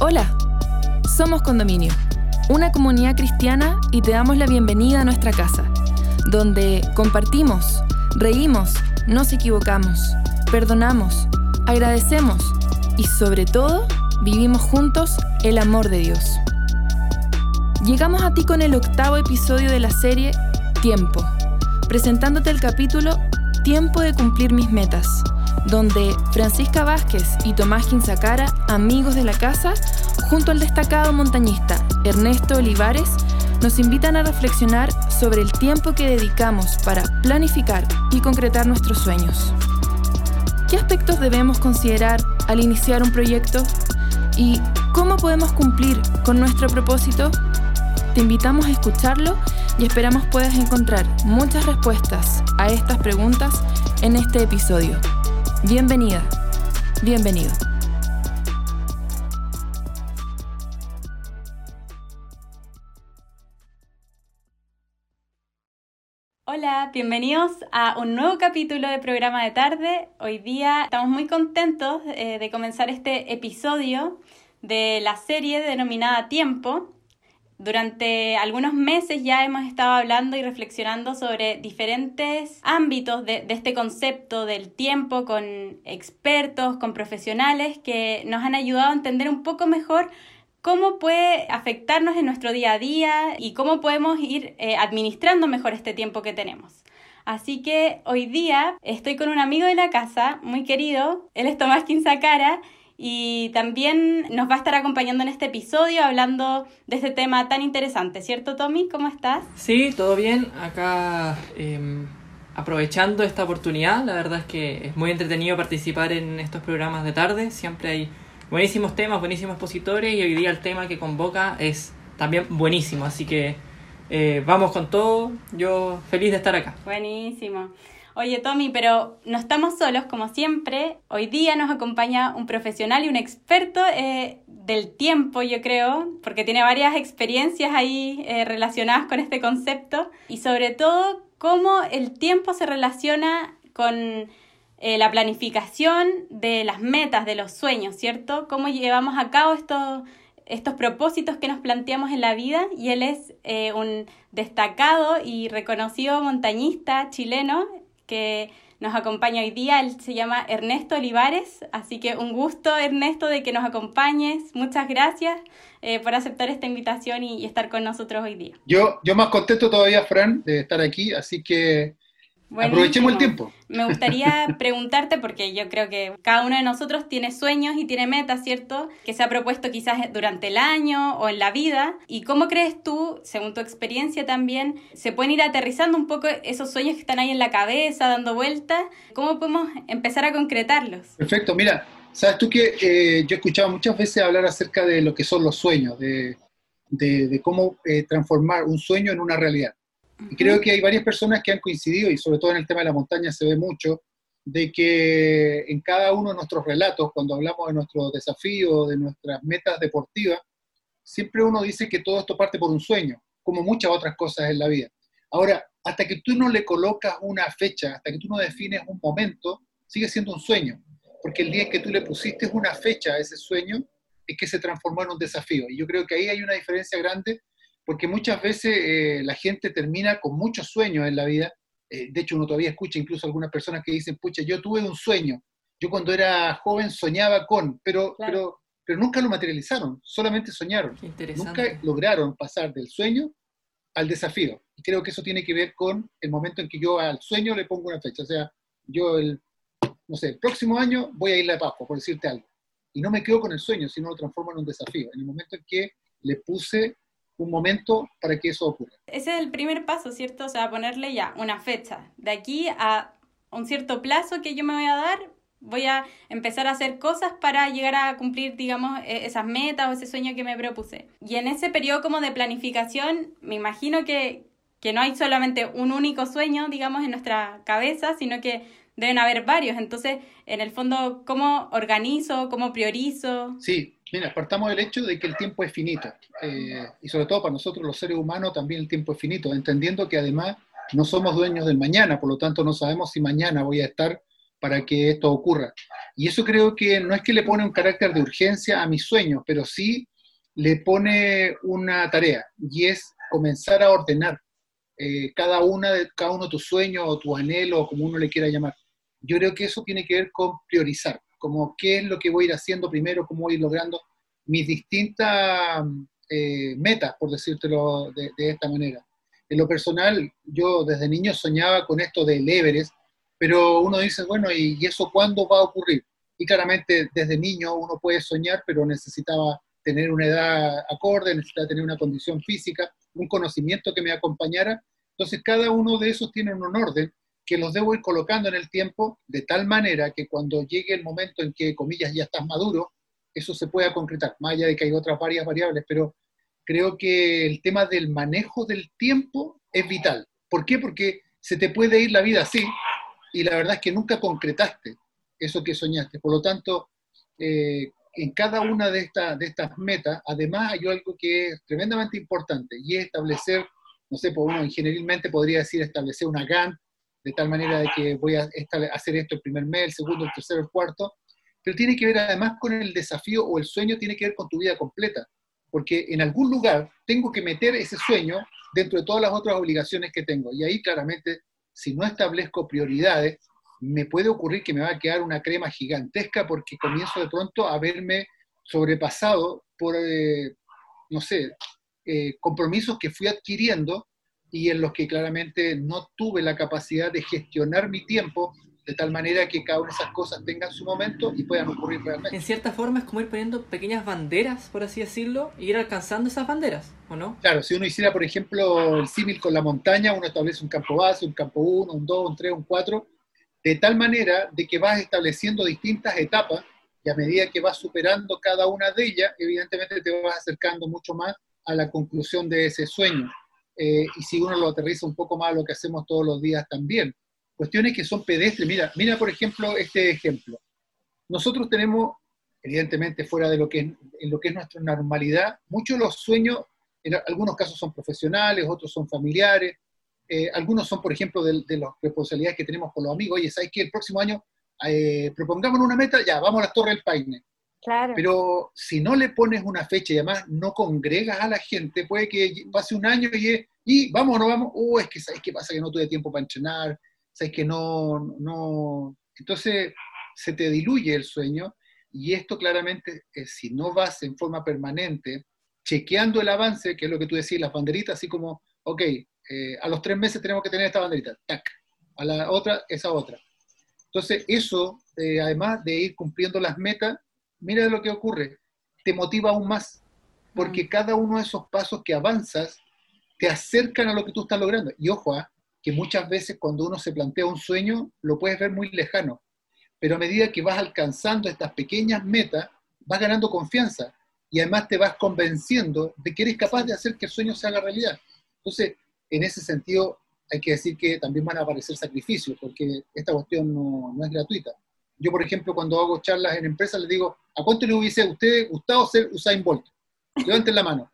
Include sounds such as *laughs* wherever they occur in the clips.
Hola, somos Condominio, una comunidad cristiana y te damos la bienvenida a nuestra casa, donde compartimos, reímos, nos equivocamos, perdonamos, agradecemos y sobre todo vivimos juntos el amor de Dios. Llegamos a ti con el octavo episodio de la serie Tiempo, presentándote el capítulo Tiempo de cumplir mis metas donde Francisca Vázquez y Tomás Quinzacara, amigos de la casa, junto al destacado montañista Ernesto Olivares, nos invitan a reflexionar sobre el tiempo que dedicamos para planificar y concretar nuestros sueños. ¿Qué aspectos debemos considerar al iniciar un proyecto? ¿Y cómo podemos cumplir con nuestro propósito? Te invitamos a escucharlo y esperamos puedas encontrar muchas respuestas a estas preguntas en este episodio. Bienvenida, bienvenido. Hola, bienvenidos a un nuevo capítulo de programa de tarde. Hoy día estamos muy contentos eh, de comenzar este episodio de la serie denominada Tiempo. Durante algunos meses ya hemos estado hablando y reflexionando sobre diferentes ámbitos de, este concepto del tiempo con expertos, con profesionales que nos han ayudado a entender un poco mejor cómo puede afectarnos en nuestro día a día y cómo podemos ir eh, administrando mejor este tiempo que tenemos. Así que hoy día estoy con un amigo de la casa, muy querido, él es Tomás Quinzacara, y también nos va a estar acompañando en este episodio hablando de este tema tan interesante, ¿cierto Tommy? ¿Cómo estás? Sí, todo bien. Acá em, aprovechando esta oportunidad, la verdad es que es muy entretenido participar en estos programas de tarde, siempre hay buenísimos temas, buenísimos expositores y hoy día el tema que convoca es también buenísimo, así que eh, vamos con todo, yo feliz de estar acá. Buenísimo. Oye, Tommy, pero no estamos solos, como siempre. Hoy día nos acompaña un profesional y un experto eh, del tiempo, yo creo, porque tiene varias experiencias ahí eh, relacionadas con este concepto y sobre todo cómo el tiempo se relaciona con eh, la planificación de las metas, de los sueños, ¿cierto? Cómo llevamos a cabo estos, estos propósitos que nos planteamos en la vida y él es un destacado y reconocido montañista chileno, que nos acompaña hoy día. Él se llama Ernesto Olivares, así que un gusto, Ernesto, de que nos acompañes. Muchas gracias eh, por aceptar esta invitación y, estar con nosotros hoy día. Yo, yo más contento todavía, Fran, de estar aquí, así que Aprovechemos el tiempo. Me gustaría *laughs* preguntarte, porque yo creo que cada uno de nosotros tiene sueños y tiene metas, ¿cierto? Que se ha propuesto quizás durante el año o en la vida. ¿Y cómo crees tú, según tu experiencia también, se pueden ir aterrizando un poco esos sueños que están ahí en la cabeza, dando vueltas? ¿Cómo podemos empezar a concretarlos? Perfecto, mira, sabes tú que eh, yo he escuchado muchas veces hablar acerca de lo que son los sueños, de, cómo eh, transformar un sueño en una realidad. Y creo que hay varias personas que han coincidido, y sobre todo en el tema de la montaña se ve mucho, de que en cada uno de nuestros relatos, cuando hablamos de nuestros desafíos, de nuestras metas deportivas, siempre uno dice que todo esto parte por un sueño, como muchas otras cosas en la vida. Ahora, hasta que tú no le colocas una fecha, hasta que tú no defines un momento, sigue siendo un sueño, porque el día en que tú le pusiste una fecha a ese sueño, es que se transformó en un desafío. Y yo creo que ahí hay una diferencia grande porque muchas veces eh, la gente termina con muchos sueños en la vida. Eh, de hecho, uno todavía escucha incluso algunas personas que dicen, pucha, yo tuve un sueño. Yo cuando era joven soñaba con, pero, pero, pero nunca lo materializaron, solamente soñaron. Nunca lograron pasar del sueño al desafío. Y creo que eso tiene que ver con el momento en que yo al sueño le pongo una fecha. O sea, yo el, no sé, el próximo año voy a ir a Pascua, por decirte algo. Y no me quedo con el sueño, sino lo transformo en un desafío. En el momento en que le puse un momento para que eso ocurra. Ese es el primer paso, ¿cierto? O sea, ponerle ya una fecha. De aquí a un cierto plazo que yo me voy a dar, voy a empezar a hacer cosas para llegar a cumplir, digamos, e-, esas metas o ese sueño que me propuse. Y en ese periodo como de planificación, me imagino que, que no hay solamente un único sueño, digamos, en nuestra cabeza, sino que deben haber varios. Entonces, en el fondo, ¿cómo organizo? ¿Cómo priorizo? Sí, Mira, partamos del hecho de que el tiempo es finito, eh, y sobre todo para nosotros los seres humanos también el tiempo es finito, entendiendo que además no somos dueños del mañana, por lo tanto no sabemos si mañana voy a estar para que esto ocurra. Y eso creo que no es que le pone un carácter de urgencia a mis sueños, pero sí le pone una tarea y es comenzar a ordenar eh, cada, una de, cada uno de tus sueños o tus anhelos, o como uno le quiera llamar. Yo creo que eso tiene que ver con priorizar, como qué es lo que voy a ir haciendo primero, cómo voy ir logrando mis distintas eh, metas, por decírtelo de, esta manera. En lo personal, yo desde niño soñaba con esto del Everest, pero uno dice, bueno, ¿y, eso cuándo va a ocurrir? Y claramente desde niño uno puede soñar, pero necesitaba tener una edad acorde, necesitaba tener una condición física, un conocimiento que me acompañara. Entonces cada uno de esos tiene un orden que los debo ir colocando en el tiempo de tal manera que cuando llegue el momento en que, comillas, ya estás maduro, eso se pueda concretar, más allá de que hay otras varias variables, pero creo que el tema del manejo del tiempo es vital. ¿Por qué? Porque se te puede ir la vida así y la verdad es que nunca concretaste eso que soñaste. Por lo tanto, eh, en cada una de, estas de estas metas, además hay algo que es tremendamente importante y es establecer, no sé, por pues uno ingenierilmente podría decir establecer una GAN, de tal manera de que voy a hacer esto el primer mes, el segundo, el tercero, el cuarto, pero tiene que ver además con el desafío o el sueño, tiene que ver con tu vida completa, porque en algún lugar tengo que meter ese sueño dentro de todas las otras obligaciones que tengo. Y ahí claramente, si no establezco prioridades, me puede ocurrir que me va a quedar una crema gigantesca porque comienzo de pronto a verme sobrepasado por, eh, no sé, eh, compromisos que fui adquiriendo y en los que claramente no tuve la capacidad de gestionar mi tiempo de tal manera que cada una de esas cosas tengan su momento y puedan ocurrir realmente. En cierta forma es como ir poniendo pequeñas banderas, por así decirlo, y ir alcanzando esas banderas, ¿o no? Claro, si uno hiciera, por ejemplo, el símil con la montaña, uno establece un campo base, un campo 1, un 2, un 3, un 4, de tal manera de que vas estableciendo distintas etapas y a medida que vas superando cada una de ellas, evidentemente te vas acercando mucho más a la conclusión de ese sueño. Eh, y si uno lo aterriza un poco más a lo que hacemos todos los días también. Cuestiones que son pedestres. Mira, mira por ejemplo este ejemplo. Nosotros tenemos, evidentemente fuera de lo que en lo que es nuestra normalidad, muchos de los sueños, en algunos casos son profesionales, otros son familiares, eh, algunos son, por ejemplo, de, las responsabilidades que tenemos con los amigos. Oye, ¿sabes que El próximo año eh, propongamos una meta, ya, vamos a la Torre del Paine. Claro. Pero si no le pones una fecha y además no congregas a la gente, puede que pase un año y, y vamos o no vamos, oh, es que ¿sabes qué pasa? Que no tuve tiempo para entrenar, ¿sabes que no, no? Entonces se te diluye el sueño y esto claramente, eh, si no vas en forma permanente, chequeando el avance, que es lo que tú decís, las banderitas, así como, ok, eh, a los tres meses tenemos que tener esta banderita, tac, a la otra, esa otra. Entonces, eso, eh, además de ir cumpliendo las metas, mira lo que ocurre, te motiva aún más, porque mm. cada uno de esos pasos que avanzas te acercan a lo que tú estás logrando. Y ojo, ¿ah? que muchas veces cuando uno se plantea un sueño, lo puedes ver muy lejano, pero a medida que vas alcanzando estas pequeñas metas, vas ganando confianza y además te vas convenciendo de que eres capaz de hacer que el sueño se haga realidad. Entonces, en ese sentido, hay que decir que también van a aparecer sacrificios, porque esta cuestión no, es gratuita. Yo, por ejemplo, cuando hago charlas en empresas, les digo, ¿a cuánto le hubiese a usted gustado ser Usain Bolt? Levanten la mano.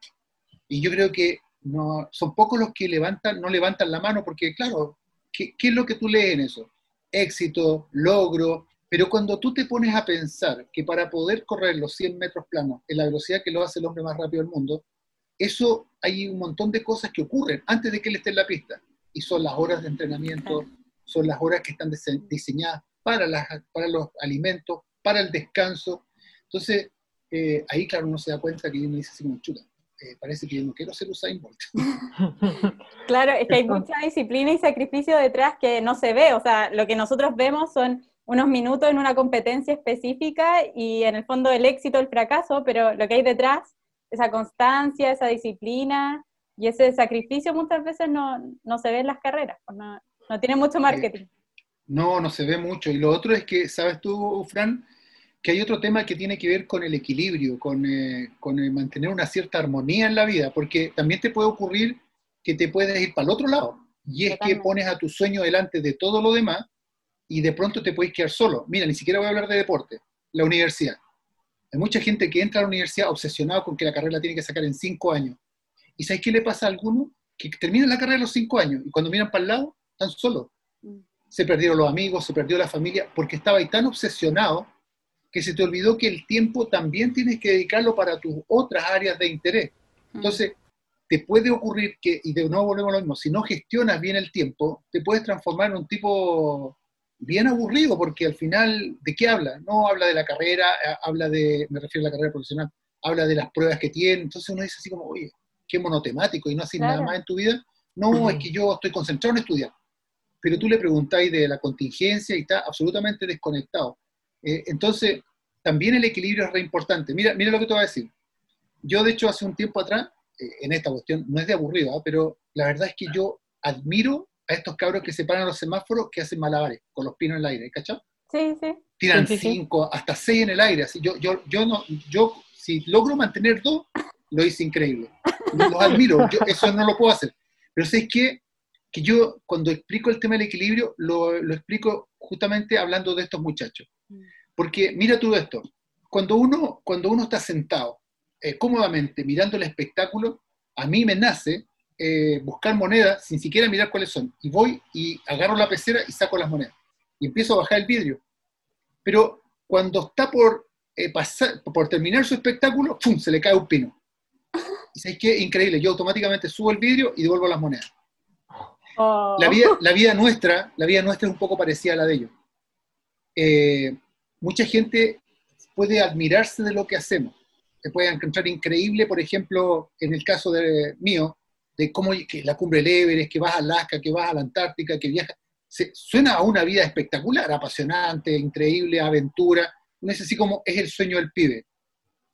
Y yo creo que no, son pocos los que levantan, no levantan la mano, porque claro, ¿qué, ¿qué es lo que tú lees en eso? Éxito, logro, pero cuando tú te pones a pensar que para poder correr los 100 metros planos en la velocidad que lo hace el hombre más rápido del mundo, eso hay un montón de cosas que ocurren antes de que él esté en la pista. Y son las horas de entrenamiento, son las horas que están diseñadas para, las, para los alimentos, para el descanso. Entonces, eh, ahí, claro, uno se da cuenta que uno dice así como chuta. Eh, parece que yo no quiero ser Usain Bolt. *laughs* claro, es que hay mucha disciplina y sacrificio detrás que no se ve. O sea, lo que nosotros vemos son unos minutos en una competencia específica y en el fondo el éxito, el fracaso, pero lo que hay detrás esa constancia, esa disciplina y ese sacrificio muchas veces no, se ve en las carreras, pues no, no tiene mucho marketing. No, no se ve mucho. Y lo otro es que, ¿sabes tú, Fran? Que hay otro tema que tiene que ver con el equilibrio, con, eh, mantener una cierta armonía en la vida, porque también te puede ocurrir que te puedes ir para el otro lado. Y es que pones a tu sueño delante de todo lo demás y de pronto te puedes quedar solo. Mira, ni siquiera voy a hablar de deporte, la universidad. Hay mucha gente que entra a la universidad obsesionado con que la carrera la tiene que sacar en cinco años. ¿Y sabes qué le pasa a algunos? Que terminan la carrera a los cinco años y cuando miran para el lado, están solos. Mm. Se perdieron los amigos, se perdió la familia, porque estaba ahí tan obsesionado que se te olvidó que el tiempo también tienes que dedicarlo para tus otras áreas de interés. Mm. Entonces, te puede ocurrir que, y de nuevo volvemos a lo mismo, si no gestionas bien el tiempo, te puedes transformar en un tipo bien aburrido, porque al final, ¿de qué habla? No habla de la carrera, eh, habla de, me refiero a la carrera profesional, habla de las pruebas que tiene, entonces uno dice así como, oye, qué monotemático y no haces nada más en tu vida. No, es que yo estoy concentrado en estudiar. Pero tú le preguntáis de la contingencia y está absolutamente desconectado. Eh, entonces, también el equilibrio es re importante. Mira, mira lo que te voy a decir. Yo, de hecho, hace un tiempo atrás, eh, en esta cuestión, no es de aburrido, ¿ah? pero la verdad es que yo admiro a estos cabros que se paran los semáforos que hacen malabares con los pinos en el aire, ¿cachai? Sí, sí. Tiran Sí, sí, sí. cinco, hasta seis en el aire. Así, yo, yo, yo, no, yo, si logro mantener dos, lo hice increíble. Los admiro, yo eso no lo puedo hacer. Pero sé que, que yo, cuando explico el tema del equilibrio, lo, lo explico justamente hablando de estos muchachos. Porque mira tú esto, cuando uno, cuando uno está sentado eh, cómodamente mirando el espectáculo, a mí me nace eh, buscar monedas sin siquiera mirar cuáles son. Y voy y agarro la pecera y saco las monedas. Y empiezo a bajar el vidrio. Pero cuando está por, eh, pasar, por terminar su espectáculo, ¡pum! se le cae un pino. *laughs* Y sabes qué? Increíble. Yo automáticamente subo el vidrio y devuelvo las monedas. Oh. La vida, la vida nuestra, la vida nuestra es un poco parecida a la de ellos. Eh, mucha gente puede admirarse de lo que hacemos. Se puede encontrar increíble, por ejemplo, en el caso de mío, de cómo que la cumbre del Everest, que vas a Alaska, que vas a la Antártica, que viajas. Se, suena a una vida espectacular, apasionante, increíble, aventura. No es así como es el sueño del pibe.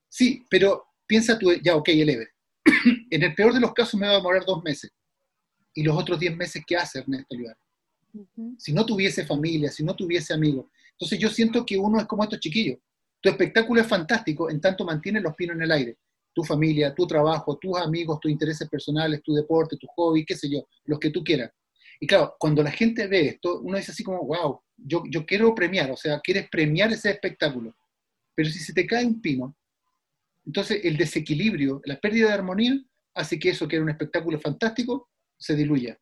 Sí, pero piensa tú, ya, ok, el Everest. *clears throat* en el peor de los casos me va a demorar dos meses. ¿Y los otros diez meses qué hace Ernesto Olivar? Ujú. si no tuviese familia, si no tuviese amigos. Entonces yo siento que uno es como estos chiquillos. Tu espectáculo es fantástico en tanto mantienes los pinos en el aire. Tu familia, tu trabajo, tus amigos, tus intereses personales, tu deporte, tu hobby, qué sé yo, los que tú quieras. Y claro, cuando la gente ve esto, uno dice así como, wow, yo, yo quiero premiar, o sea, quieres premiar ese espectáculo. Pero si se te cae un pino, entonces el desequilibrio, la pérdida de armonía, hace que eso que era un espectáculo fantástico se diluya.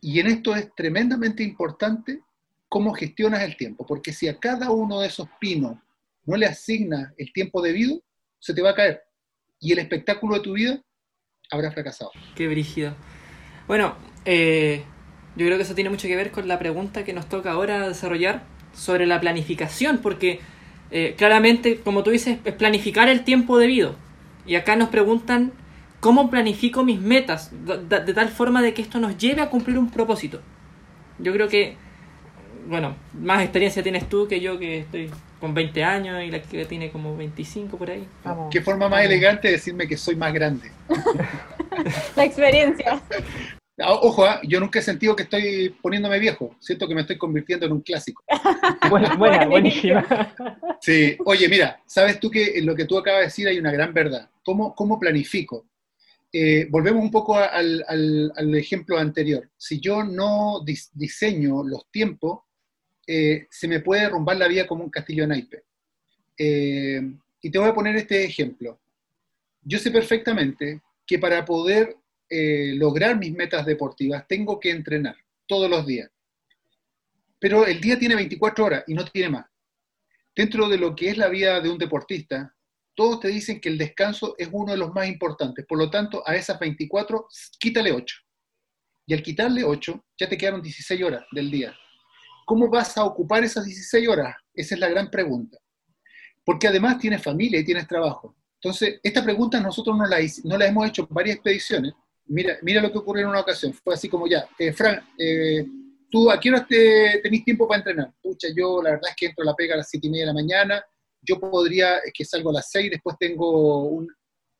Y en esto es tremendamente importante cómo gestionas el tiempo, porque si a cada uno de esos pinos no le asignas el tiempo debido, se te va a caer. Y el espectáculo de tu vida habrá fracasado. Qué brígido. Bueno, eh, yo creo que eso tiene mucho que ver con la pregunta que nos toca ahora desarrollar sobre la planificación, porque eh, claramente, como tú dices, es planificar el tiempo debido. Y acá nos preguntan cómo planifico mis metas, de, de- de tal forma de que esto nos lleve a cumplir un propósito. Yo creo que, bueno, más experiencia tienes tú que yo, que estoy con 20 años y la que tiene como 25 por ahí. Vamos. Qué forma más elegante de decirme que soy más grande. *laughs* La experiencia. Ah, Ojo, ah, yo nunca he sentido que estoy poniéndome viejo. Siento que me estoy convirtiendo en un clásico. *laughs* Buena, buena, buenísima. Sí, oye, mira, sabes tú que en lo que tú acabas de decir hay una gran verdad. ¿Cómo, cómo planifico? Eh, volvemos un poco al, ejemplo anterior. Si yo no dis- diseño los tiempos, eh, se me puede derrumbar la vida como un castillo de naipes. Eh, y te voy a poner este ejemplo. Yo sé perfectamente que para poder lograr mis metas deportivas tengo que entrenar todos los días. Pero el día tiene 24 horas y no tiene más dentro de lo que es la vida de un deportista, todos te dicen que el descanso es uno de los más importantes. Por lo tanto, a esas 24, quítale 8. Y al quitarle 8, ya te quedaron 16 horas del día. ¿Cómo vas a ocupar esas 16 horas? Esa es la gran pregunta. Porque además tienes familia y tienes trabajo. Entonces, esta pregunta nosotros no la, no hemos hecho en varias expediciones. Mira, mira lo que ocurrió en una ocasión. Fue así como ya, eh, Fran, eh, ¿tú a qué horas te, tenés tiempo para entrenar? Pucha, yo la verdad es que entro la pega a las 7 y media de la mañana, yo podría, que salgo a las 6, después tengo un...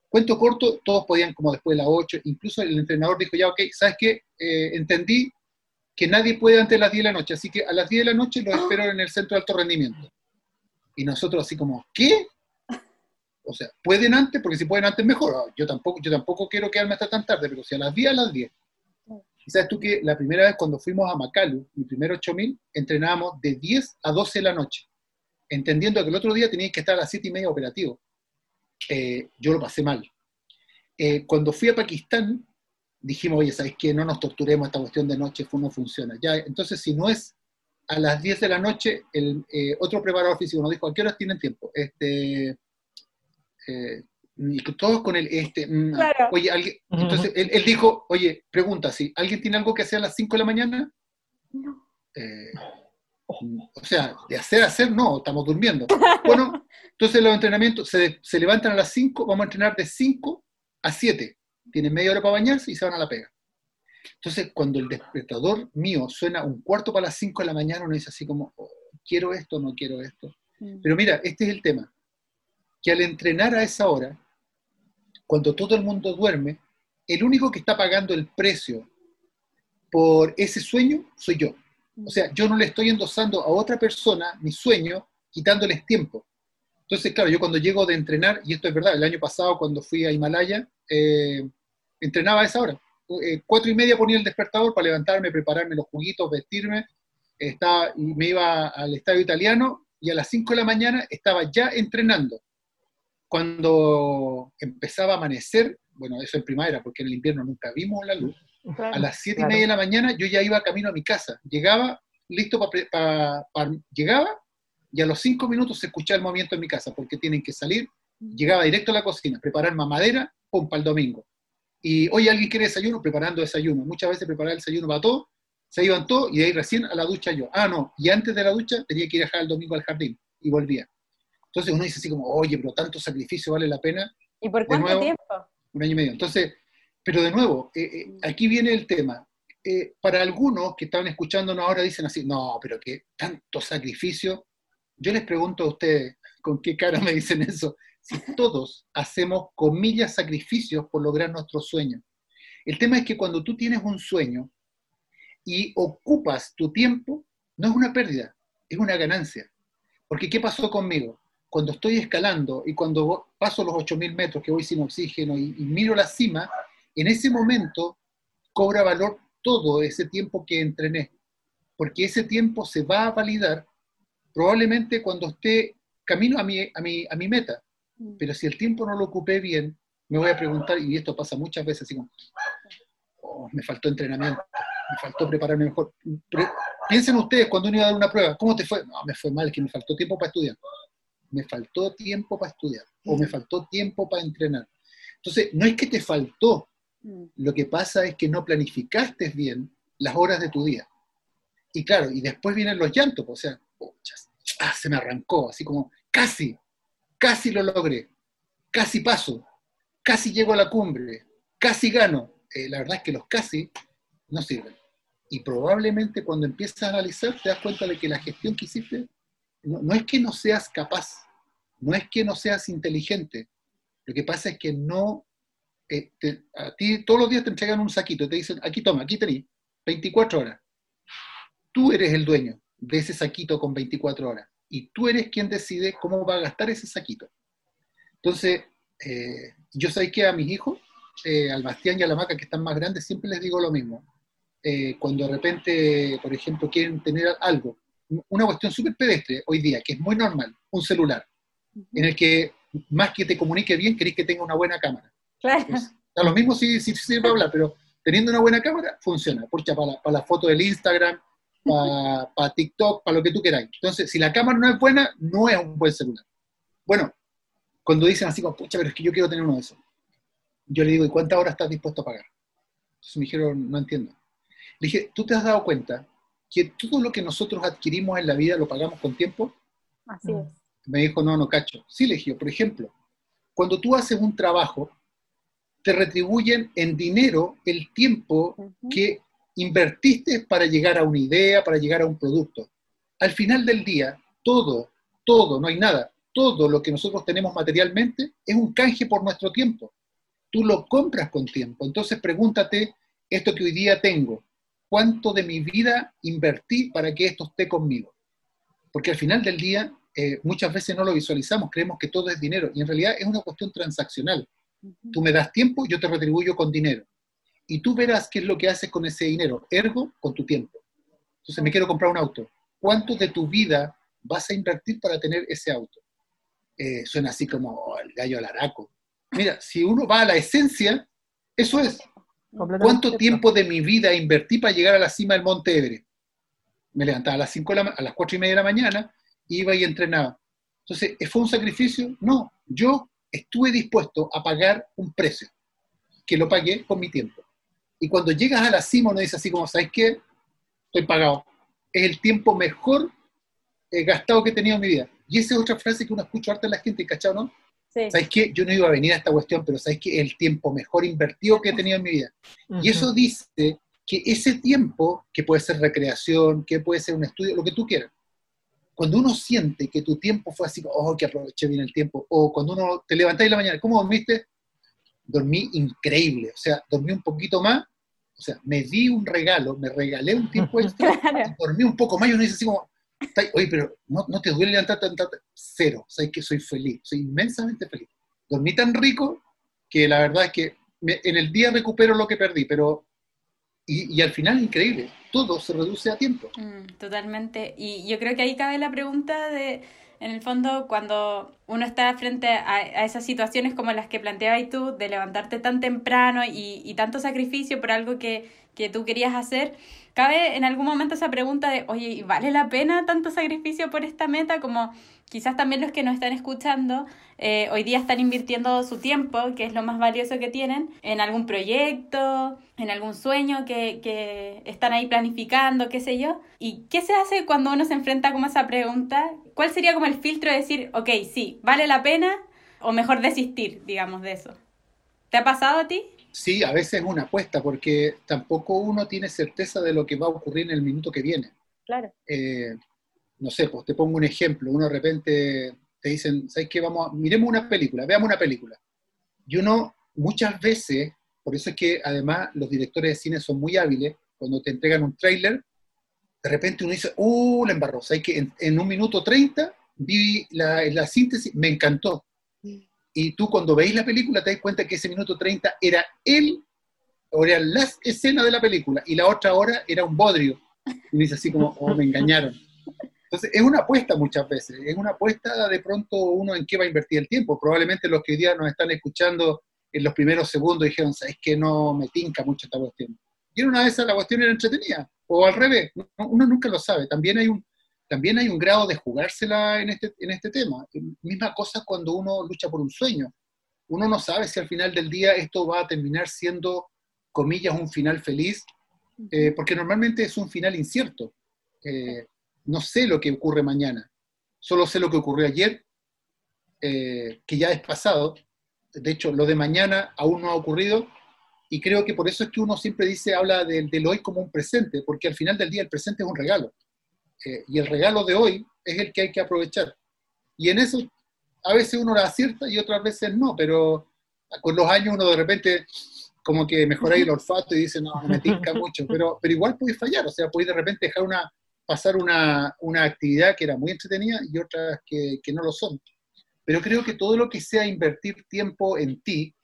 Cuento corto, todos podían como después de las 8, incluso el entrenador dijo, ya, ok, ¿sabes qué? Eh, entendí que nadie puede antes de las 10 de la noche, así que a las 10 de la noche los espero en el centro de alto rendimiento. Y nosotros así como, ¿qué? O sea, pueden antes, porque si pueden antes mejor. Ah, Yo tampoco, yo tampoco quiero quedarme hasta tan tarde, pero si a las 10, a las 10. Y sabes tú que la primera vez cuando fuimos a Macalu, mi primer 8000, entrenábamos de 10 a 12 de la noche, entendiendo que el otro día teníais que estar a las 7 y media operativo. Eh, yo lo pasé mal. Eh, cuando fui a Pakistán, dijimos, oye, ¿sabes qué? No nos torturemos, esta cuestión de noche no funciona. Ya, entonces, si no es a las 10 de la noche, el eh, otro preparador físico nos dijo, ¿a qué horas tienen tiempo? Este, eh, y todos con el este. mm, Claro. Oye, alguien, entonces él, él dijo, oye, pregunta, si ¿alguien tiene algo que hacer a las 5 de la mañana? Eh, o sea, de hacer, hacer, no, estamos durmiendo. Bueno, *laughs* entonces los entrenamientos se, se levantan a las 5, vamos a entrenar de 5 a 7. Tienen media hora para bañarse y se van a la pega. Entonces, cuando el despertador mío suena un cuarto para las 5 de la mañana, uno dice así como, oh, quiero esto, no quiero esto. Mm. Pero mira, este es el tema, que al entrenar a esa hora, cuando todo el mundo duerme, el único que está pagando el precio por ese sueño soy yo. O sea, yo no le estoy endosando a otra persona mi sueño, quitándoles tiempo. Entonces, claro, yo cuando llego de entrenar, y esto es verdad, el año pasado cuando fui a Himalaya, eh, entrenaba a esa hora. Eh, cuatro y media ponía el despertador para levantarme, prepararme los juguitos, vestirme, estaba, y me iba al estadio italiano, y a las 5 de la mañana estaba ya entrenando. Cuando empezaba a amanecer, bueno, eso en primavera, porque en el invierno nunca vimos la luz, a las siete Claro. y media de la mañana yo ya iba camino a mi casa. Llegaba, listo para... llegaba y a los cinco minutos se escuchaba el movimiento en mi casa, porque tienen que salir. Llegaba directo a la cocina, preparar mamadera, pum, para el domingo. Y hoy alguien quiere desayuno, preparando desayuno. Muchas veces preparaba el desayuno para todos, se iban todos y de ahí recién a la ducha yo. Ah, no, y antes de la ducha tenía que ir a dejar el domingo al jardín y volvía. Entonces uno dice así como, oye, pero tanto sacrificio vale la pena ¿Y por cuánto nuevo, tiempo? un año y medio. Entonces, pero de nuevo, eh, eh, aquí viene el tema. Eh, para algunos que estaban escuchándonos ahora dicen así, no, pero que tanto sacrificio. Yo les pregunto a ustedes, ¿con qué cara me dicen eso? Si todos hacemos, comillas, sacrificios por lograr nuestro sueño. El tema es que cuando tú tienes un sueño y ocupas tu tiempo, no es una pérdida, es una ganancia. Porque ¿qué pasó conmigo? Cuando estoy escalando y cuando paso los 8.000 metros que voy sin oxígeno y, y miro la cima, en ese momento cobra valor todo ese tiempo que entrené. Porque ese tiempo se va a validar probablemente cuando esté camino a mi, a mi, a mi meta. Pero si el tiempo no lo ocupé bien, me voy a preguntar, y esto pasa muchas veces, así como, "Oh, me faltó entrenamiento, me faltó prepararme mejor. Pero piensen ustedes cuando uno iba a dar una prueba, ¿cómo te fue? No, me fue mal, que me faltó tiempo para estudiar. Me faltó tiempo para estudiar, o me faltó tiempo para entrenar. Entonces, no es que te faltó, Mm. Lo que pasa es que no planificaste bien las horas de tu día. Y claro, y después vienen los llantos, pues, o sea, ah, se me arrancó, así como, casi, casi lo logré, casi paso, casi llego a la cumbre, casi gano. Eh, la verdad es que los casi no sirven. Y probablemente cuando empiezas a analizar te das cuenta de que la gestión que hiciste no, no es que no seas capaz, no es que no seas inteligente, lo que pasa es que no, eh, te- a ti todos los días te entregan un saquito y te dicen, aquí toma, aquí tenés, 24 horas. Tú eres el dueño de ese saquito con 24 horas y tú eres quien decide cómo va a gastar ese saquito. Entonces, eh, yo sé que a mis hijos, eh, al Bastián y a la Maca, que están más grandes, siempre les digo lo mismo. Eh, cuando de repente, por ejemplo, quieren tener algo, una cuestión súper pedestre hoy día, que es muy normal, un celular, en el que más que te comunique bien, querés que tenga una buena cámara. Claro. Pues, da lo mismo si, si sirve hablar, pero teniendo una buena cámara, funciona. Pucha, para, la- para la foto del Instagram, para, *laughs* para TikTok, para lo que tú queráis. Entonces, si la cámara no es buena, no es un buen celular. Bueno, cuando dicen así como, pucha, pero es que yo quiero tener uno de esos. Yo le digo, ¿y cuántas horas estás dispuesto a pagar? Entonces me dijeron, no entiendo. Le dije, ¿tú te has dado cuenta que todo lo que nosotros adquirimos en la vida lo pagamos con tiempo? Así es. Me dijo, no, no cacho. Sí, le dije, por ejemplo, cuando tú haces un trabajo, te retribuyen en dinero el tiempo que invertiste para llegar a una idea, para llegar a un producto. Al final del día, todo, todo, no hay nada, todo lo que nosotros tenemos materialmente es un canje por nuestro tiempo. Tú lo compras con tiempo. Entonces pregúntate, esto que hoy día tengo, ¿cuánto de mi vida invertí para que esto esté conmigo? Porque al final del día, eh, muchas veces no lo visualizamos, creemos que todo es dinero y en realidad es una cuestión transaccional. Tú me das tiempo, yo te retribuyo con dinero. Y tú verás qué es lo que haces con ese dinero, ergo con tu tiempo. Entonces me quiero comprar un auto. ¿Cuánto de tu vida vas a invertir para tener ese auto? Eh, suena así como oh, el gallo al araco. Mira, si uno va a la esencia, eso es. ¿Cuánto tiempo de mi vida invertí para llegar a la cima del Monte Everest? me levantaba a las, 5 a las 4 y media de la mañana, iba y entrenaba. Entonces, ¿fue un sacrificio? No, yo estuve dispuesto a pagar un precio, que lo pagué con mi tiempo. Y cuando llegas a la cima, uno dice así como, ¿sabes qué? Estoy pagado. Es el tiempo mejor eh, gastado que he tenido en mi vida. Y esa es otra frase que uno escucha harta en la gente, ¿cachado, no? Sí. ¿Sabes qué? Yo no iba a venir a esta cuestión, pero ¿sabes qué? El tiempo mejor invertido que he tenido en mi vida. Y eso dice que ese tiempo, que puede ser recreación, que puede ser un estudio, lo que tú quieras, cuando uno siente que tu tiempo fue así, oh, que aproveché bien el tiempo, o cuando uno te levantas en la mañana, ¿cómo dormiste? Dormí increíble, o sea, dormí un poquito más, o sea, me di un regalo, me regalé un tiempo *laughs* extra, dormí un poco más y uno dice así como, oye, pero no, no te duele levantar tanto, cero, sabes que soy feliz, soy inmensamente feliz. Dormí tan rico que la verdad es que en el día recupero lo que perdí, pero y, al final, increíble, todo se reduce a tiempo. Mm, totalmente. Y yo creo que ahí cabe la pregunta de, en el fondo, cuando uno está frente a, esas situaciones como las que planteabas tú, de levantarte tan temprano y, y tanto sacrificio por algo que, que tú querías hacer, cabe en algún momento esa pregunta de, oye, ¿vale la pena tanto sacrificio por esta meta? Como quizás también los que nos están escuchando eh, hoy día están invirtiendo su tiempo, que es lo más valioso que tienen, en algún proyecto, en algún sueño que, que están ahí planificando, qué sé yo. ¿Y qué se hace cuando uno se enfrenta como a esa pregunta? ¿Cuál sería como el filtro de decir, ok, sí, vale la pena o mejor desistir, digamos, de eso? ¿Te ha pasado a ti? Sí, a veces es una apuesta, porque tampoco uno tiene certeza de lo que va a ocurrir en el minuto que viene. Claro. Eh, no sé, pues te pongo un ejemplo, uno de repente te dicen, ¿sabes qué? Vamos a, miremos una película, veamos una película. Y uno muchas veces, por eso es que además los directores de cine son muy hábiles, cuando te entregan un tráiler, de repente uno dice, ¡uh, la embarró! ¿Sabes que en, un minuto treinta vi la, la, síntesis, me encantó. Y tú cuando veis la película te das cuenta que ese minuto treinta era él, o era la escena de la película, y la otra hora era un bodrio. Y dice así como, oh, me engañaron. Entonces, es una apuesta muchas veces, es una apuesta de pronto uno en qué va a invertir el tiempo. Probablemente los que hoy día nos están escuchando en los primeros segundos dijeron, es que no me tinca mucho esta cuestión. Y en una vez la cuestión era entretenida, o al revés, uno nunca lo sabe. También hay un, también hay un grado de jugársela en este, en este tema. Misma cosa cuando uno lucha por un sueño. Uno no sabe si al final del día esto va a terminar siendo, comillas, un final feliz, eh, porque normalmente es un final incierto. Eh, no sé lo que ocurre mañana, solo sé lo que ocurrió ayer, eh, que ya es pasado. De hecho, lo de mañana aún no ha ocurrido y creo que por eso es que uno siempre dice, habla del, hoy como un presente, porque al final del día el presente es un regalo. Eh, y el regalo de hoy es el que hay que aprovechar. Y en eso a veces uno la acierta y otras veces no, pero con los años uno de repente como que mejora el olfato y dice, no, me tinca mucho, pero, pero igual puede fallar, o sea, puede de repente dejar una, pasar una, una, actividad que era muy entretenida y otras que, que, no lo son. Pero creo que todo lo que sea invertir tiempo en ti,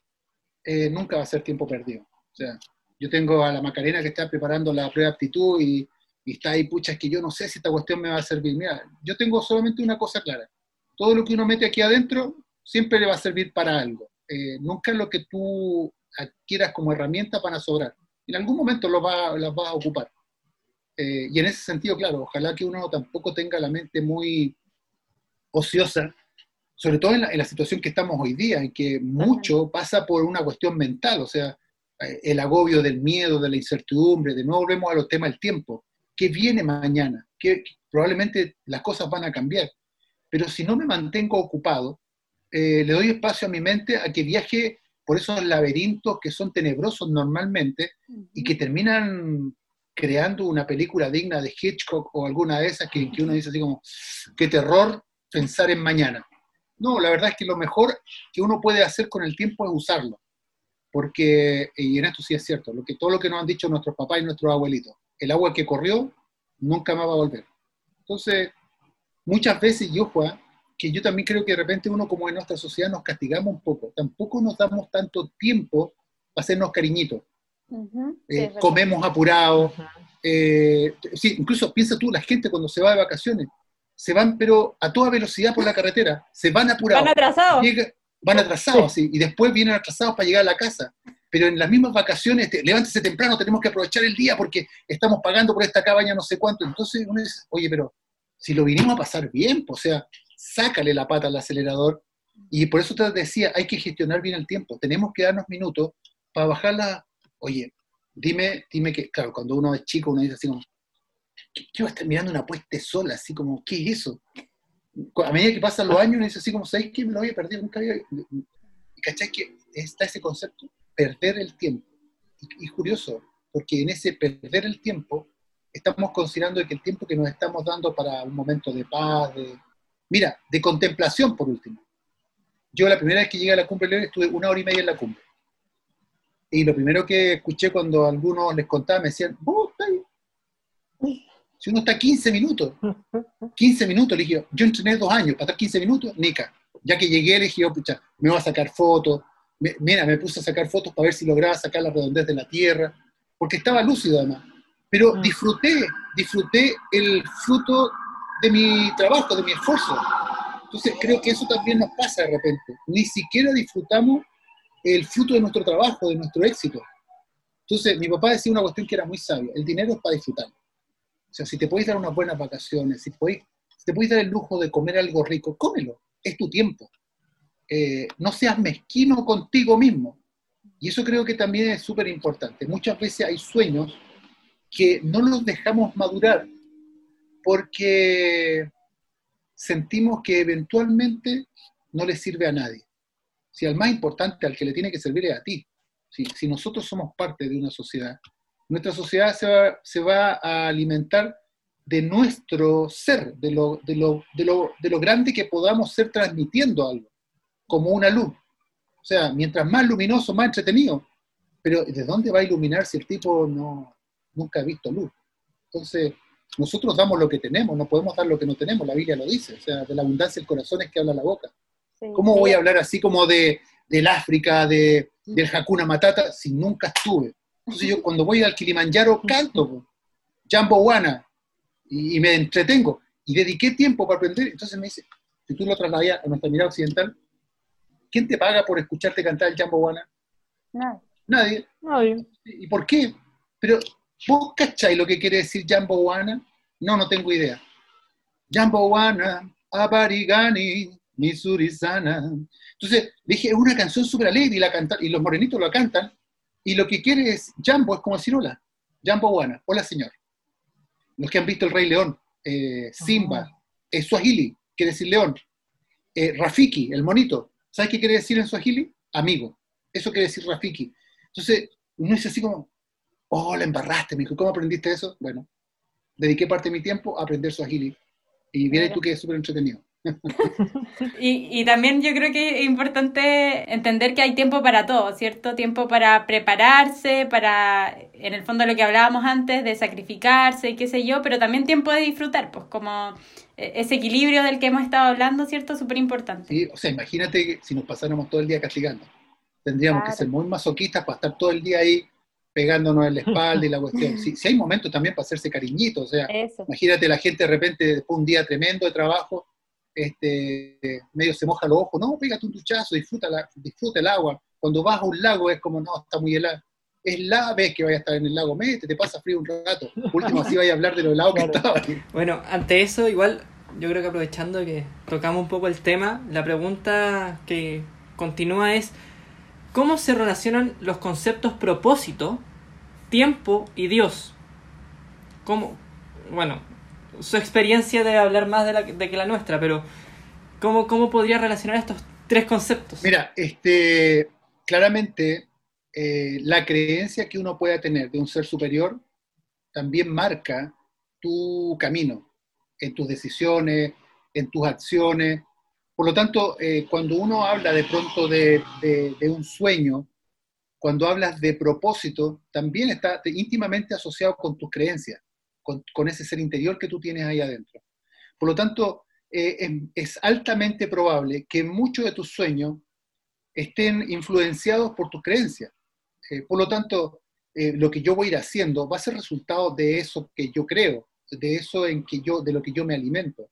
eh, nunca va a ser tiempo perdido. O sea, yo tengo a la Macarena que está preparando la prueba de aptitud y, está ahí, pucha, es que yo no sé si esta cuestión me va a servir. Mira, yo tengo solamente una cosa clara. Todo lo que uno mete aquí adentro siempre le va a servir para algo. Eh, nunca lo que tú adquieras como herramienta para sobrar. En algún momento lo va, las vas a ocupar. Eh, y en ese sentido, claro, ojalá que uno tampoco tenga la mente muy ociosa, sobre todo en la, situación que estamos hoy día, en que mucho pasa por una cuestión mental, o sea, eh, el agobio del miedo, de la incertidumbre, de nuevo volvemos a los temas del tiempo. ¿Qué viene mañana? Que probablemente las cosas van a cambiar. Pero si no me mantengo ocupado, eh, le doy espacio a mi mente a que viaje por esos laberintos que son tenebrosos normalmente y que terminan creando una película digna de Hitchcock o alguna de esas que, uno dice así como, qué terror pensar en mañana. No, la verdad es que lo mejor que uno puede hacer con el tiempo es usarlo. Porque, y en esto sí es cierto, lo que, todo lo que nos han dicho nuestros papás y nuestros abuelitos, el agua que corrió nunca más va a volver. Entonces, muchas veces, yo, Juan, que yo también creo que de repente uno como en nuestra sociedad nos castigamos un poco, tampoco nos damos tanto tiempo para hacernos cariñitos. Eh, comemos apurados. Eh, sí, incluso piensa tú, la gente cuando se va de vacaciones, se van pero a toda velocidad por la carretera, se van apurados. Van atrasados. van atrasados, sí, y después vienen atrasados para llegar a la casa. pero en las mismas vacaciones, te, levántese temprano, tenemos que aprovechar el día porque estamos pagando por esta cabaña no sé cuánto. Entonces uno dice, oye, pero si lo vinimos a pasar bien, pues, o sea, sácale la pata al acelerador. Y por eso te decía, hay que gestionar bien el tiempo. Tenemos que darnos minutos para bajarla. Oye, dime, dime que, claro, cuando uno es chico, uno dice así como, ¿qué, va a estar mirando una puesta sola? Así como, ¿qué es eso? A medida que pasan los años, uno dice así como, ¿sabes qué? Me lo había perdido, nunca había... ¿Cachai? Que está ese concepto perder el tiempo. Y, es curioso, porque en ese perder el tiempo estamos considerando que el tiempo que nos estamos dando para un momento de paz, de, mira, de contemplación por último. Yo la primera vez que llegué a la cumbre estuve una hora y media en la cumbre. Y lo primero que escuché cuando algunos les contaba, me decían, vos Si uno está 15 minutos, 15 minutos, le dije, yo entrené dos años, para estar 15 minutos, nica. Ya que llegué, le dije, oh, pucha, me voy a sacar fotos, mira, me puse a sacar fotos para ver si lograba sacar la redondez de la Tierra, porque estaba lúcido además. Pero mm. disfruté, disfruté el fruto de mi trabajo, de mi esfuerzo. Entonces creo que eso también nos pasa de repente. Ni siquiera disfrutamos el fruto de nuestro trabajo, de nuestro éxito. Entonces mi papá decía una cuestión que era muy sabia, el dinero es para disfrutarlo. O sea, si te puedes dar unas buenas vacaciones, si, te puedes dar el lujo de comer algo rico, cómelo, es tu tiempo. Eh, no seas mezquino contigo mismo. Y eso creo que también es súper importante. Muchas veces hay sueños que no los dejamos madurar porque sentimos que eventualmente no le sirve a nadie. Si al más importante, al que le tiene que servir es a ti. Si, nosotros somos parte de una sociedad, nuestra sociedad se va, se va a alimentar de nuestro ser, de lo, de, lo, de, lo, de lo grande que podamos ser transmitiendo algo como una luz. O sea, mientras más luminoso, más entretenido. Pero ¿de dónde va a iluminar si el tipo no, nunca ha visto luz? Entonces, nosotros damos lo que tenemos, no podemos dar lo que no tenemos, la Biblia lo dice, o sea, de la abundancia del corazón es que habla la boca. ¿Cómo voy a hablar así como de, del África, de, del Hakuna Matata, si nunca estuve? Entonces yo cuando voy al Kilimanjaro *laughs* canto, Jambo Wana, y, y, me entretengo, y dediqué tiempo para aprender, entonces me dice, si tú lo trasladas a nuestra mirada occidental, ¿Quién te paga por escucharte cantar el Jambo Wana? Nadie. Nadie. ¿Y por qué? Pero, ¿vos cacháis lo que quiere decir Jambo Wana? No, no tengo idea. Jambo Wana, Abarigani, Misurizana. Entonces, dije, es una canción súper alegre y, la canta, y los morenitos lo cantan. Y lo que quiere es, Jambo es como decir hola. Jambo Wana, hola señor. Los que han visto El Rey León, eh, Simba, eh, Swahili, quiere decir león. Eh, Rafiki, el monito, ¿Sabes qué quiere decir en Swahili? Amigo. Eso quiere decir Rafiki. Entonces, uno dice así como, oh, la embarraste, mijo. ¿Cómo aprendiste eso? Bueno, dediqué parte de mi tiempo a aprender Swahili. Y viene tú que es súper entretenido. *laughs* y, y, también yo creo que es importante entender que hay tiempo para todo, ¿cierto? Tiempo para prepararse, para, en el fondo lo que hablábamos antes, de sacrificarse y qué sé yo, pero también tiempo de disfrutar, pues como e-, ese equilibrio del que hemos estado hablando, ¿cierto? Súper importante. Sí, o sea, imagínate que si nos pasáramos todo el día castigando. Tendríamos que ser muy masoquistas para estar todo el día ahí pegándonos en la espalda y la cuestión. *laughs* Si, hay momentos también para hacerse cariñitos, o sea, imagínate la gente de repente después de un día tremendo de trabajo, este, medio se moja los ojos, no, pégate un duchazo, disfruta, la, disfruta el agua. Cuando vas a un lago es como, no, está muy helado. Es la vez que vaya a estar en el lago, mete, te pasa frío un rato. último así vaya a hablar de lo helado que estaba. Bueno, ante eso, igual, yo creo que aprovechando que tocamos un poco el tema, la pregunta que continúa es, ¿cómo se relacionan los conceptos propósito, tiempo y Dios? ¿Cómo? Bueno, su experiencia debe hablar más de, la, de que la nuestra, pero ¿cómo, ¿cómo podría relacionar estos tres conceptos? Mira, este, claramente eh, la creencia que uno pueda tener de un ser superior también marca tu camino en tus decisiones, en tus acciones. Por lo tanto, eh, cuando uno habla de pronto de, de, un sueño, cuando hablas de propósito, también está íntimamente asociado con tus creencias con, ese ser interior que tú tienes ahí adentro. Por lo tanto, eh, es, altamente probable que muchos de tus sueños estén influenciados por tus creencias. Eh, por lo tanto, eh, lo que yo voy a ir haciendo va a ser resultado de eso que yo creo, de eso en que yo, de lo que yo me alimento.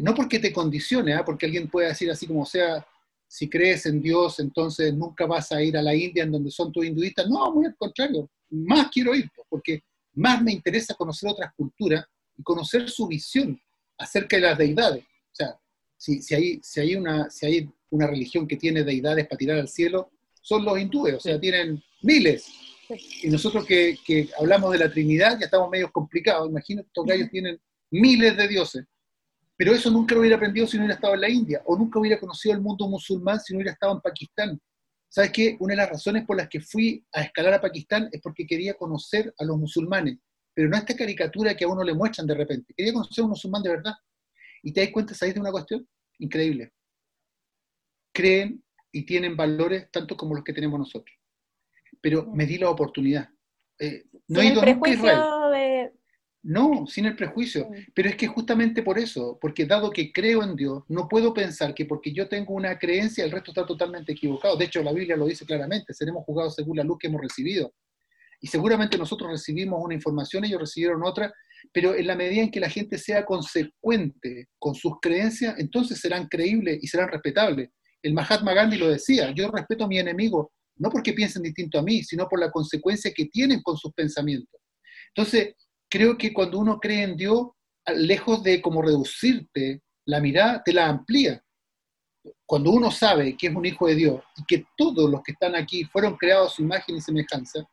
no porque te condicione, ¿ah? porque alguien puede decir así como, sea, si crees en Dios, entonces nunca vas a ir a la India en donde son tus hinduistas. No, muy al contrario, más quiero ir, porque más me interesa conocer otras culturas y conocer su visión acerca de las deidades. O sea, si, si, hay, si, hay una, si hay una religión que tiene deidades para tirar al cielo, son los hindúes, o sea, tienen miles. Y nosotros que, que, hablamos de la Trinidad ya estamos medio complicados. Imagino que estos gallos tienen miles de dioses. Pero eso nunca lo hubiera aprendido si no hubiera estado en la India, o nunca hubiera conocido el mundo musulmán si no hubiera estado en Pakistán. ¿Sabes qué? Una de las razones por las que fui a escalar a Pakistán es porque quería conocer a los musulmanes, pero no esta caricatura que a uno le muestran de repente. Quería conocer a un musulmán de verdad. Y te das cuenta, ¿sabes de una cuestión? Increíble. Creen y tienen valores tanto como los que tenemos nosotros. Pero me di la oportunidad. Eh, no he ido nunca a Israel. No, sin el prejuicio. Pero es que justamente por eso, porque dado que creo en Dios, no puedo pensar que porque yo tengo una creencia, el resto está totalmente equivocado. De hecho, la Biblia lo dice claramente, seremos juzgados según la luz que hemos recibido. Y seguramente nosotros recibimos una información, ellos recibieron otra, pero en la medida en que la gente sea consecuente con sus creencias, entonces serán creíbles y serán respetables. El Mahatma Gandhi lo decía, yo respeto a mi enemigo, no porque piensen distinto a mí, sino por la consecuencia que tienen con sus pensamientos. Entonces, creo que cuando uno cree en Dios, lejos de como reducirte la mirada, te la amplía. Cuando uno sabe que es un hijo de Dios y que todos los que están aquí fueron creados a su imagen y semejanza,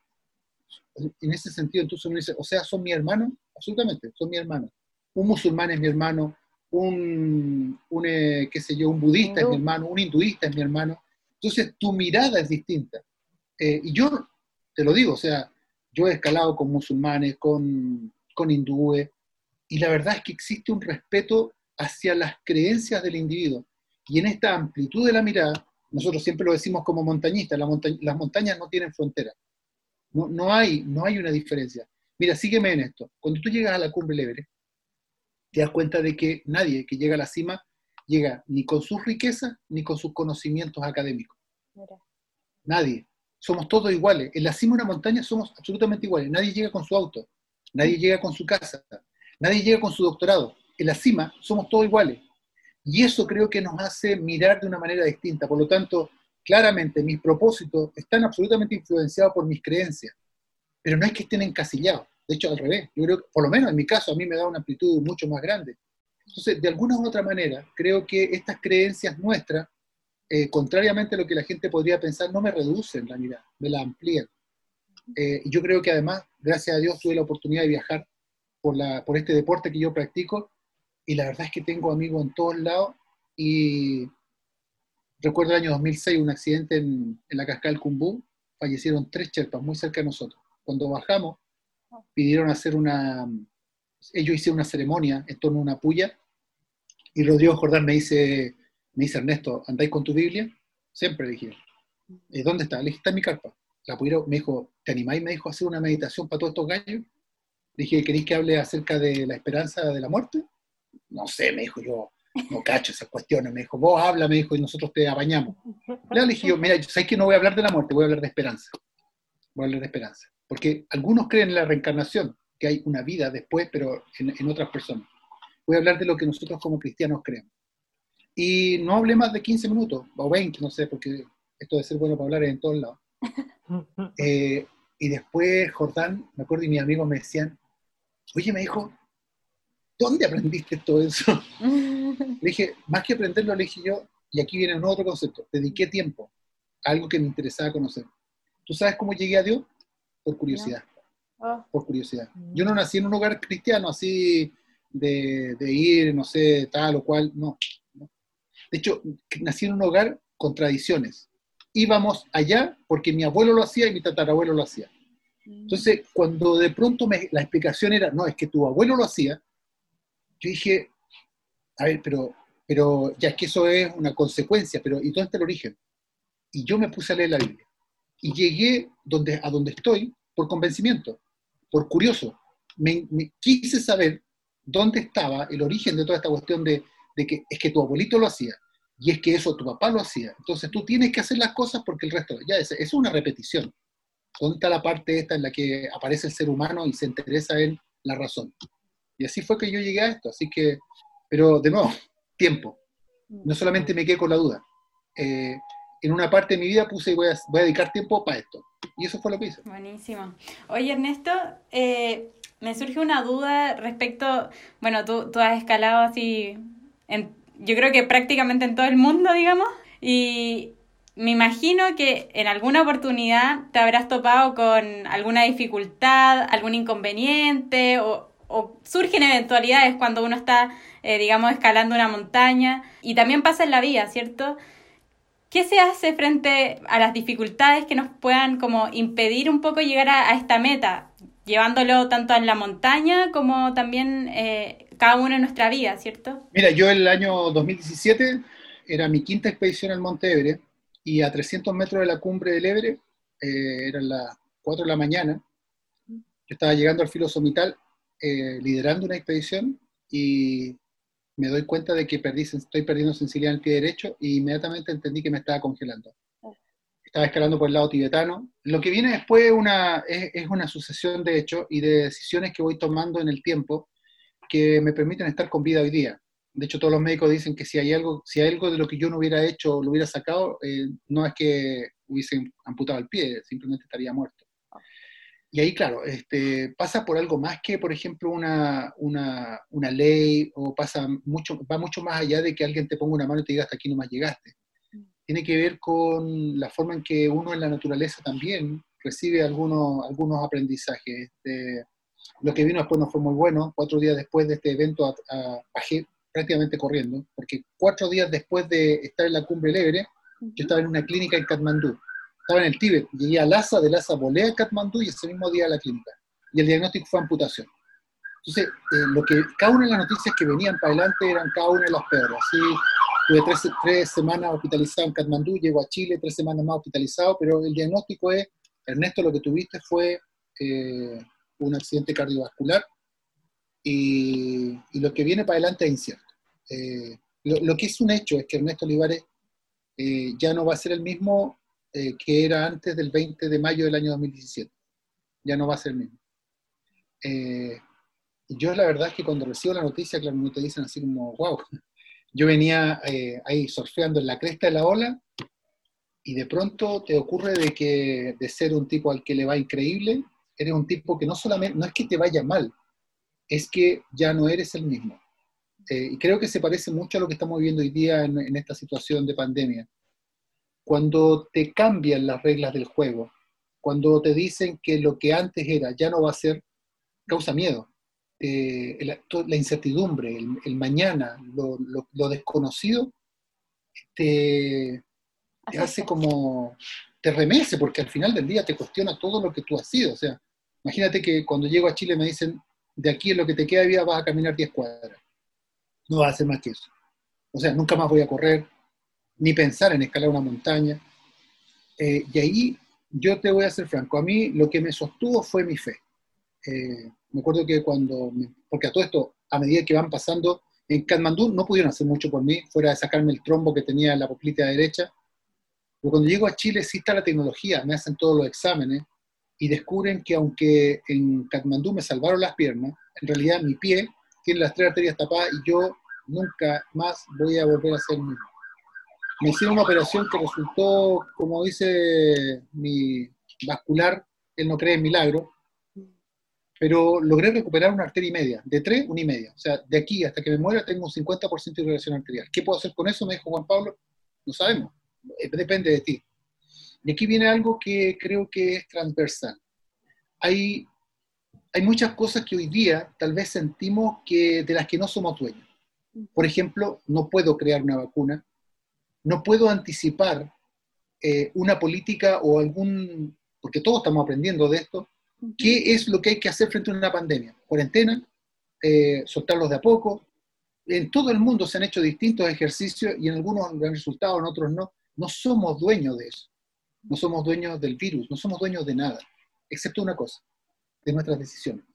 en ese sentido entonces uno dice, o sea, son mi hermano, absolutamente, son mi hermano. Un musulmán es mi hermano, un, un eh, qué sé yo, un budista es mi hermano, un hinduista es mi hermano. Entonces tu mirada es distinta. Eh, y yo te lo digo, o sea, yo he escalado con musulmanes, con, con hindúes, y la verdad es que existe un respeto hacia las creencias del individuo. Y en esta amplitud de la mirada, nosotros siempre lo decimos como montañistas, las montañas no tienen frontera. No, no, hay, no hay una diferencia. Mira, sígueme en esto. Cuando tú llegas a la cumbre Everest, te das cuenta de que nadie que llega a la cima llega ni con sus riquezas ni con sus conocimientos académicos. Nadie somos todos iguales. En la cima de una montaña somos absolutamente iguales. Nadie llega con su auto, nadie llega con su casa, nadie llega con su doctorado. En la cima somos todos iguales. Y eso creo que nos hace mirar de una manera distinta. Por lo tanto, claramente mis propósitos están absolutamente influenciados por mis creencias. Pero no es que estén encasillados. De hecho, al revés. Yo creo que, por lo menos en mi caso, a mí me da una amplitud mucho más grande. Entonces, de alguna u otra manera, creo que estas creencias nuestras eh, contrariamente a lo que la gente podría pensar, no me reducen la mirada, me la amplían. Eh, y yo creo que además, gracias a Dios, tuve la oportunidad de viajar por, este deporte que yo practico y la verdad es que tengo amigos en todos lados y recuerdo el año 2006 un accidente en, en la cascada del Cumbú, fallecieron tres cherpas muy cerca de nosotros. Cuando bajamos, pidieron hacer una, ellos hicieron una ceremonia en torno a una puya y Rodrigo Jordán me dice, me dice Ernesto, ¿andáis con tu Biblia? Siempre dije, ¿y dónde está? Le dije, está en mi carpa. La pudieron, me dijo, ¿te animáis? Me dijo, hacer una meditación para todos estos gallos. Le dije, ¿queréis que hable acerca de la esperanza de la muerte? No sé, me dijo, yo no cacho esas cuestiones. Me dijo, vos habla, me dijo, y nosotros te apañamos. Le dije yo, mira, ¿sabes que no voy a hablar de la muerte? Voy a hablar de esperanza. Voy a hablar de esperanza. Porque algunos creen en la reencarnación, que hay una vida después, pero en otras personas. Voy a hablar de lo que nosotros como cristianos creemos. Y no hablé más de 15 minutos, o 20, no sé, porque esto de ser bueno para hablar es en todos lados. *laughs* Eh, y después Jordán, me acuerdo, y mis amigos me decían, oye, me dijo, ¿dónde aprendiste todo eso? *laughs* le dije, más que aprenderlo, le dije yo, y aquí viene un otro concepto, dediqué tiempo a algo que me interesaba conocer. ¿Tú sabes cómo llegué a Dios? Por curiosidad. Oh. Por curiosidad. Yo no nací en un hogar cristiano así de, de ir, no sé, tal o cual, no. De hecho, nací en un hogar con tradiciones. Íbamos allá porque mi abuelo lo hacía y mi tatarabuelo lo hacía. Entonces, cuando de pronto me, la explicación era, no, es que tu abuelo lo hacía, yo dije, a ver, pero, pero ya es que eso es una consecuencia, pero ¿y dónde está el origen? Y yo me puse a leer la Biblia. Y llegué donde, a donde estoy por convencimiento, por curioso. me quise saber dónde estaba el origen de toda esta cuestión de, de que es que tu abuelito lo hacía y es que eso tu papá lo hacía. Entonces tú tienes que hacer las cosas porque el resto, ya es, es una repetición. ¿Dónde está la parte esta en la que aparece el ser humano y se interesa en la razón? Y así fue que yo llegué a esto. Así que, pero de nuevo, tiempo. No solamente me quedé con la duda, eh, en una parte de mi vida puse voy a, voy a dedicar tiempo para esto. Y eso fue lo que hice. Buenísimo. Oye, Ernesto, eh, me surge una duda respecto, bueno, tú, tú has escalado así, yo creo que prácticamente en todo el mundo, digamos, y me imagino que en alguna oportunidad te habrás topado con alguna dificultad, algún inconveniente o, o surgen eventualidades cuando uno está, eh, digamos, escalando una montaña. Y también pasa en la vida, ¿cierto? ¿Qué se hace frente a las dificultades que nos puedan como impedir un poco llegar a, esta meta, llevándolo tanto en la montaña como también eh, cada uno en nuestra vida, ¿cierto? Mira, yo el año 2017 era mi quinta expedición al Monte Everest y a 300 metros de la cumbre del Everest, eh, eran las 4 de la mañana, yo estaba llegando al filo somital eh, liderando una expedición y me doy cuenta de que estoy perdiendo sensibilidad en el pie derecho y inmediatamente entendí que me estaba congelando. Estaba escalando por el lado tibetano. Lo que viene después es una sucesión de hechos y de decisiones que voy tomando en el tiempo que me permiten estar con vida hoy día. De hecho, todos los médicos dicen que si hay algo, si hay algo de lo que yo no hubiera hecho, lo hubiera sacado, eh, no es que hubiese amputado el pie, simplemente estaría muerto. Y ahí, claro, este, pasa por algo más que, por ejemplo, una, una, una, ley, o pasa mucho, va mucho más allá de que alguien te ponga una mano y te diga hasta aquí no más llegaste. Tiene que ver con la forma en que uno en la naturaleza también recibe algunos, algunos aprendizajes. Este, lo que vino después no fue muy bueno. Cuatro días después de este evento bajé prácticamente corriendo, porque cuatro días después de estar en la cumbre Lebre, yo estaba en una clínica en Katmandú estaba en el Tíbet, llegué a Lhasa, de Lhasa volé a Katmandú y ese mismo día a la clínica. Y el diagnóstico fue amputación. Entonces, eh, lo que, cada una de las noticias que venían para adelante eran cada una de las peores. Así, tuve tres, tres semanas hospitalizado en Katmandú, llego a Chile, tres semanas más hospitalizado, pero el diagnóstico es, Ernesto, lo que tuviste fue eh, un accidente cardiovascular y, lo que viene para adelante es incierto. Eh, lo, que es un hecho es que Ernesto Olivares ya no va a ser el mismo eh, que era antes del 20 de mayo del año 2017. Ya no va a ser el mismo. Eh, yo la verdad es que cuando recibo la noticia, claro, me te dicen así como, wow, yo venía eh, ahí surfeando en la cresta de la ola y de pronto te ocurre de que de ser un tipo al que le va increíble, eres un tipo que no solamente, no es que te vaya mal, es que ya no eres el mismo. y creo que se parece mucho a lo que estamos viviendo hoy día en esta situación de pandemia cuando te cambian las reglas del juego, cuando te dicen que lo que antes era ya no va a ser, causa miedo. Eh, la, incertidumbre, el, mañana, lo, desconocido, te, hace como, te remece, porque al final del día te cuestiona todo lo que tú has sido. O sea, imagínate que cuando llego a Chile me dicen, de aquí en lo que te queda de vida vas a caminar 10 cuadras. No vas a hacer más que eso. O sea, nunca más voy a correr, ni pensar en escalar una montaña. Eh, y ahí yo te voy a ser franco, a mí lo que me sostuvo fue mi fe. Eh, me acuerdo que cuando, porque a todo esto, a medida que van pasando, en Katmandú no pudieron hacer mucho por mí, fuera de sacarme el trombo que tenía en la poplita derecha, pero cuando llego a Chile sí está la tecnología, me hacen todos los exámenes y descubren que aunque en Katmandú me salvaron las piernas, en realidad mi pie tiene las tres arterias tapadas y yo nunca más voy a volver a ser mismo me hicieron una operación que resultó, como dice mi vascular, él no cree en milagro, pero logré recuperar una arteria y media, de tres, una y media. O sea, de aquí hasta que me muera tengo un 50% de irrigación arterial. ¿Qué puedo hacer con eso? Me dijo Juan Pablo. No sabemos, depende de ti. Y aquí viene algo que creo que es transversal. Hay, hay muchas cosas que hoy día tal vez sentimos que, de las que no somos dueños. Por ejemplo, no puedo crear una vacuna, no puedo anticipar eh, una política o algún, porque todos estamos aprendiendo de esto, qué es lo que hay que hacer frente a una pandemia. Cuarentena, eh, soltarlos de a poco. En todo el mundo se han hecho distintos ejercicios y en algunos han resultado, en otros no. No somos dueños de eso. No somos dueños del virus, no somos dueños de nada, excepto una cosa, de nuestras decisiones.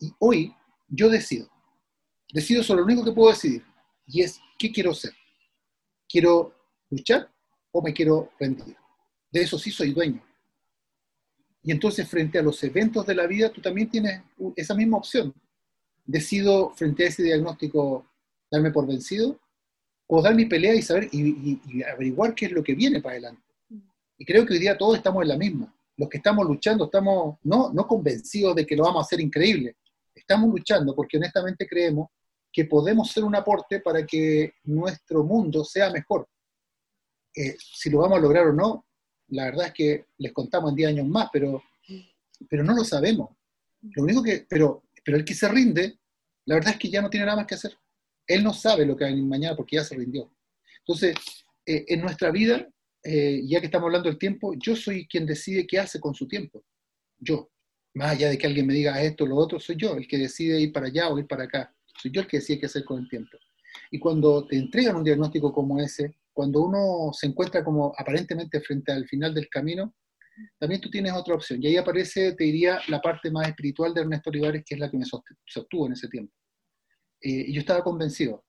Y hoy yo decido, decido sobre lo único que puedo decidir, y es qué quiero ser. ¿Quiero luchar o me quiero rendir? De eso sí soy dueño. Y entonces frente a los eventos de la vida, tú también tienes esa misma opción. Decido frente a ese diagnóstico darme por vencido puedo dar mi pelea y saber y, averiguar qué es lo que viene para adelante. Y creo que hoy día todos estamos en la misma. Los que estamos luchando estamos no, no convencidos de que lo vamos a hacer increíble. Estamos luchando porque honestamente creemos que podemos ser un aporte para que nuestro mundo sea mejor. Eh, si lo vamos a lograr o no, la verdad es que les contamos en 10 años más, pero, pero no lo sabemos. Lo único que, pero, pero el que se rinde, la verdad es que ya no tiene nada más que hacer. Él no sabe lo que va a venir mañana porque ya se rindió. Entonces, eh, en nuestra vida, eh, ya que estamos hablando del tiempo, yo soy quien decide qué hace con su tiempo. Yo. Más allá de que alguien me diga esto o lo otro, soy yo el que decide ir para allá o ir para acá. Soy yo el que decide qué hacer con el tiempo. Y cuando te entregan un diagnóstico como ese, cuando uno se encuentra como aparentemente frente al final del camino, también tú tienes otra opción. Y ahí aparece, te diría, la parte más espiritual de Ernesto Olivares, que es la que me sostuvo en ese tiempo. Eh, y yo estaba convencido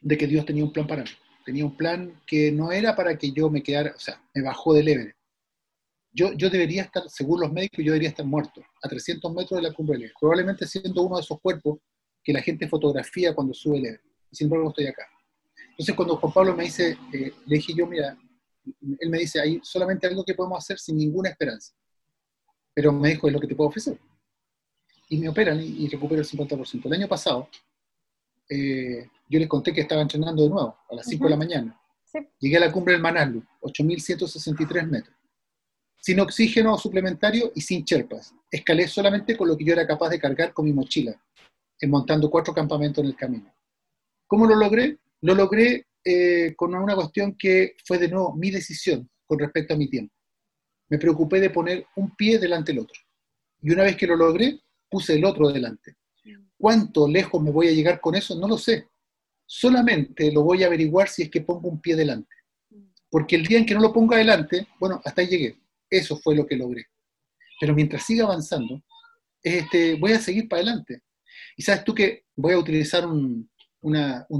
de que Dios tenía un plan para mí. Tenía un plan que no era para que yo me quedara, o sea, me bajó del Everest. Yo, yo debería estar, según los médicos, yo debería estar muerto, a 300 metros de la cumbre del Everest. Probablemente siendo uno de esos cuerpos que la gente fotografía cuando sube el Everest. Sin embargo, estoy acá. Entonces, cuando Juan Pablo me dice, eh, le dije yo, mira, él me dice, hay solamente algo que podemos hacer sin ninguna esperanza. Pero me dijo, es lo que te puedo ofrecer. Y me operan y, recupero el 50%. El año pasado, eh, yo les conté que estaba entrenando de nuevo, a las 5 de la mañana. Llegué a la cumbre del Manaslu, 8.163 metros. Sin oxígeno suplementario y sin cherpas. Escalé solamente con lo que yo era capaz de cargar con mi mochila montando cuatro campamentos en el camino. ¿Cómo lo logré? Lo logré eh, con una cuestión que fue de nuevo mi decisión con respecto a mi tiempo. Me preocupé de poner un pie delante del otro. Y una vez que lo logré, puse el otro delante. ¿Cuánto lejos me voy a llegar con eso? No lo sé. Solamente lo voy a averiguar si es que pongo un pie delante. Porque el día en que no lo ponga adelante, bueno, hasta ahí llegué. Eso fue lo que logré. Pero mientras siga avanzando, este, voy a seguir para adelante. Y sabes tú que voy a utilizar un,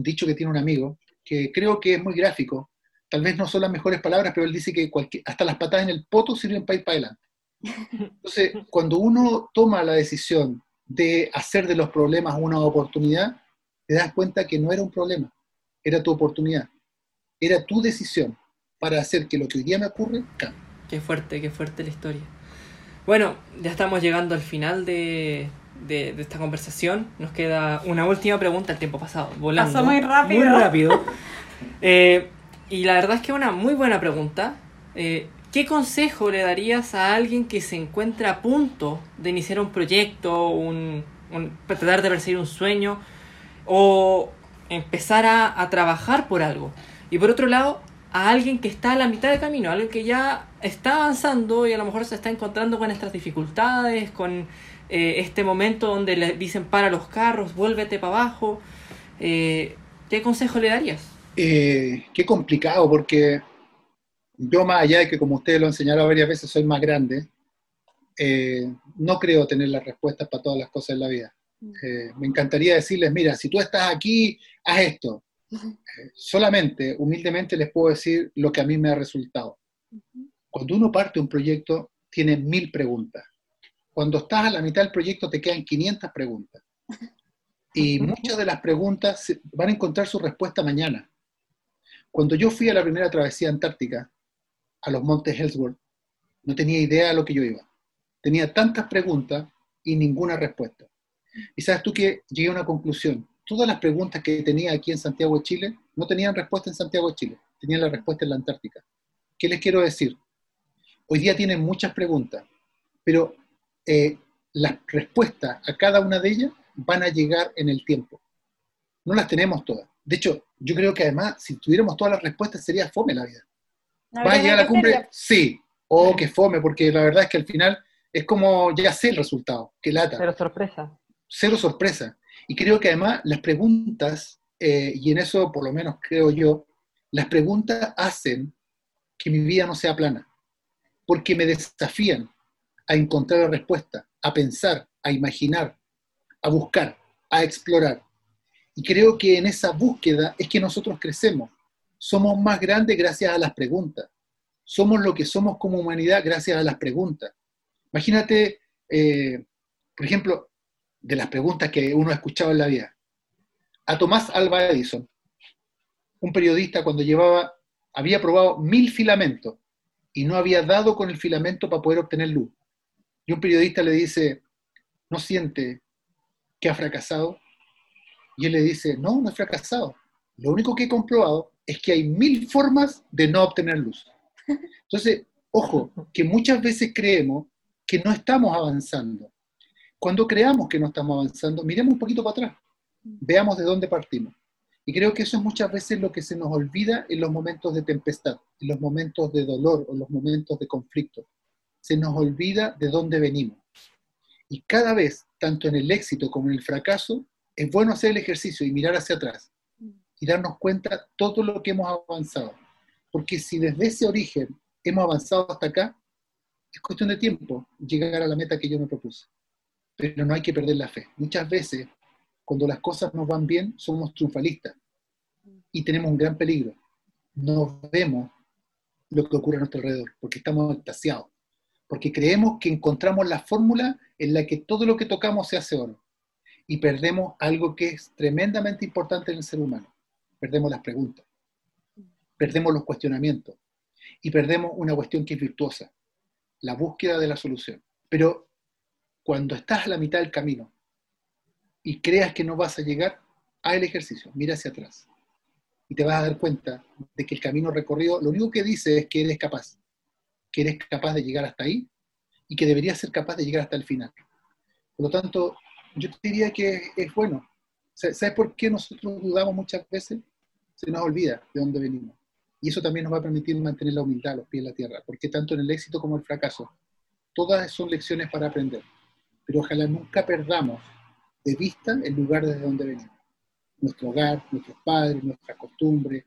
dicho que tiene un amigo, que creo que es muy gráfico. Tal vez no son las mejores palabras, pero él dice que hasta las patadas en el poto sirven para ir para adelante. Entonces, cuando uno toma la decisión de hacer de los problemas una oportunidad, te das cuenta que no era un problema, era tu oportunidad. Era tu decisión para hacer que lo que hoy día me ocurre cambie. Qué fuerte, qué fuerte la historia. Bueno, ya estamos llegando al final de, de, esta conversación. Nos queda una última pregunta, el tiempo pasado, volando. Pasó muy rápido. Muy rápido. Eh, y la verdad es que una muy buena pregunta. Eh, ¿Qué consejo le darías a alguien que se encuentra a punto de iniciar un proyecto, un, tratar de perseguir un sueño o empezar a, a, trabajar por algo? Y por otro lado, a alguien que está a la mitad del camino, alguien que ya está avanzando y a lo mejor se está encontrando con estas dificultades, con eh, este momento donde le dicen para los carros, vuélvete para abajo. Eh, ¿Qué consejo le darías? Eh, qué complicado, porque yo más allá de que como ustedes lo han enseñado varias veces, soy más grande, no creo tener las respuestas para todas las cosas en la vida. Me encantaría decirles, mira, si tú estás aquí, haz esto. solamente, humildemente les puedo decir lo que a mí me ha resultado. Cuando uno parte un proyecto, tiene mil preguntas cuando estás a la mitad del proyecto te quedan 500 preguntas. Y *laughs* muchas de las preguntas van a encontrar su respuesta mañana. Cuando yo fui a la primera travesía antártica, a los montes Ellsworth, no tenía idea de lo que yo iba. Tenía tantas preguntas y ninguna respuesta. Y sabes tú que llegué a una conclusión. Todas las preguntas que tenía aquí en Santiago de Chile no tenían respuesta en Santiago de Chile, tenían la respuesta en la Antártica. ¿Qué les quiero decir? Hoy día tienen muchas preguntas, pero eh, las respuestas a cada una de ellas van a llegar en el tiempo. No las tenemos todas. De hecho, yo creo que además, si tuviéramos todas las respuestas, sería fome la vida. ¿Va a llegar a la cumbre? Sí. O oh, que fome, porque la verdad es que al final es como ya sé el resultado, que lata. Cero sorpresa. Cero sorpresa. Y creo que además las preguntas, eh, y en eso por lo menos creo yo, las preguntas hacen que mi vida no sea plana, porque me desafían, a encontrar la respuesta, a pensar, a imaginar, a buscar, a explorar. Y creo que en esa búsqueda es que nosotros crecemos. Somos más grandes gracias a las preguntas. Somos lo que somos como humanidad gracias a las preguntas. Imagínate, eh, por ejemplo, de las preguntas que uno ha escuchado en la vida. A Tomás Alba Edison, un periodista cuando llevaba, había probado mil filamentos y no había dado con el filamento para poder obtener luz. Y un periodista le dice, ¿no siente que ha fracasado? Y él le dice, no, no he fracasado. Lo único que he comprobado es que hay mil formas de no obtener luz. *laughs* Entonces, ojo, que muchas veces creemos que no estamos avanzando. Cuando creamos que no estamos avanzando, miremos un poquito para atrás, veamos de dónde partimos. Y creo que eso es muchas veces lo que se nos olvida en los momentos de tempestad, en los momentos de dolor o los momentos de conflicto. Se nos olvida de dónde venimos. Y cada vez, tanto en el éxito como en el fracaso, es bueno hacer el ejercicio y mirar hacia atrás y darnos cuenta todo lo que hemos avanzado. Porque si desde ese origen hemos avanzado hasta acá, es cuestión de tiempo llegar a la meta que yo me propuse. Pero no hay que perder la fe. Muchas veces cuando las cosas nos van bien, somos triunfalistas y tenemos un gran peligro. No vemos lo que ocurre a nuestro alrededor, porque estamos extasiados, porque creemos que encontramos la fórmula en la que todo lo que tocamos se hace oro y perdemos algo que es tremendamente importante en el ser humano. Perdemos las preguntas, perdemos los cuestionamientos y perdemos una cuestión que es virtuosa, la búsqueda de la solución. Pero cuando estás a la mitad del camino y creas que no vas a llegar, haz el ejercicio, mira hacia atrás. Y te vas a dar cuenta de que el camino recorrido, lo único que dice es que eres capaz, que eres capaz de llegar hasta ahí y que deberías ser capaz de llegar hasta el final. Por lo tanto, yo te diría que es bueno. ¿Sabes por qué nosotros dudamos muchas veces? Se nos olvida de dónde venimos. Y eso también nos va a permitir mantener la humildad, los pies en la tierra, porque tanto en el éxito como en el fracaso, todas son lecciones para aprender. Pero ojalá nunca perdamos de vista el lugar desde donde venimos. Nuestro hogar, nuestros padres, nuestras costumbres.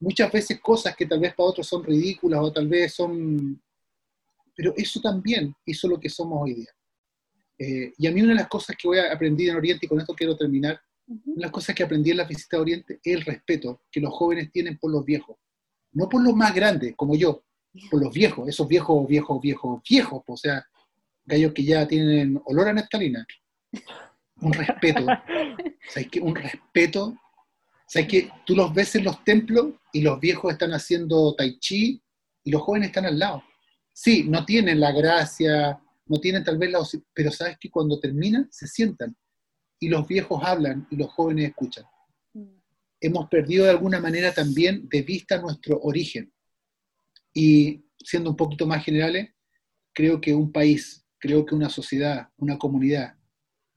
Muchas veces cosas que tal vez para otros son ridículas o tal vez son... Pero eso también hizo lo que somos hoy día. Eh, y a mí una de las cosas que voy a aprender en Oriente, y con esto quiero terminar, una de las cosas que aprendí en la visita a Oriente es el respeto que los jóvenes tienen por los viejos. No por los más grandes, como yo, por los viejos, esos viejos, viejos, viejos, viejos, o sea, gallos que ya tienen olor a neftalina un *laughs* respeto. ¿Sabes qué? Un respeto. ¿Sabes qué? Tú los ves en los templos y los viejos están haciendo tai chi y los jóvenes están al lado. Sí, no tienen la gracia, no tienen tal vez la... Pero sabes que cuando terminan, se sientan. Y los viejos hablan y los jóvenes escuchan. Hemos perdido de alguna manera también de vista nuestro origen. Y siendo un poquito más generales, creo que un país, creo que una sociedad, una comunidad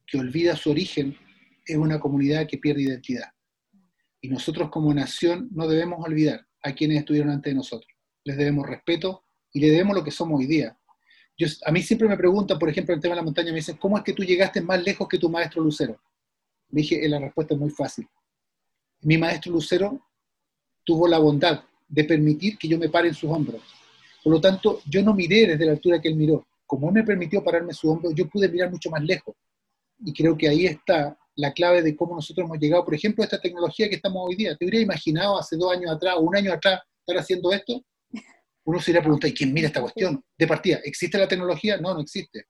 que olvida su origen es una comunidad que pierde identidad. Y nosotros como nación no debemos olvidar a quienes estuvieron antes de nosotros. Les debemos respeto y le debemos lo que somos hoy día. Yo, a mí siempre me preguntan, por ejemplo, el tema de la montaña, me dicen, ¿cómo es que tú llegaste más lejos que tu maestro Lucero? Me dije, la respuesta es muy fácil. Mi maestro Lucero tuvo la bondad de permitir que yo me pare en sus hombros. Por lo tanto, yo no miré desde la altura que él miró. Como él me permitió pararme su hombro, yo pude mirar mucho más lejos y creo que ahí está la clave de cómo nosotros hemos llegado, por ejemplo, a esta tecnología que estamos hoy día. ¿Te hubiera imaginado hace dos años atrás un año atrás estar haciendo esto? Uno se iría a preguntar, ¿y quién mira esta cuestión? De partida, ¿existe la tecnología? No, no existe.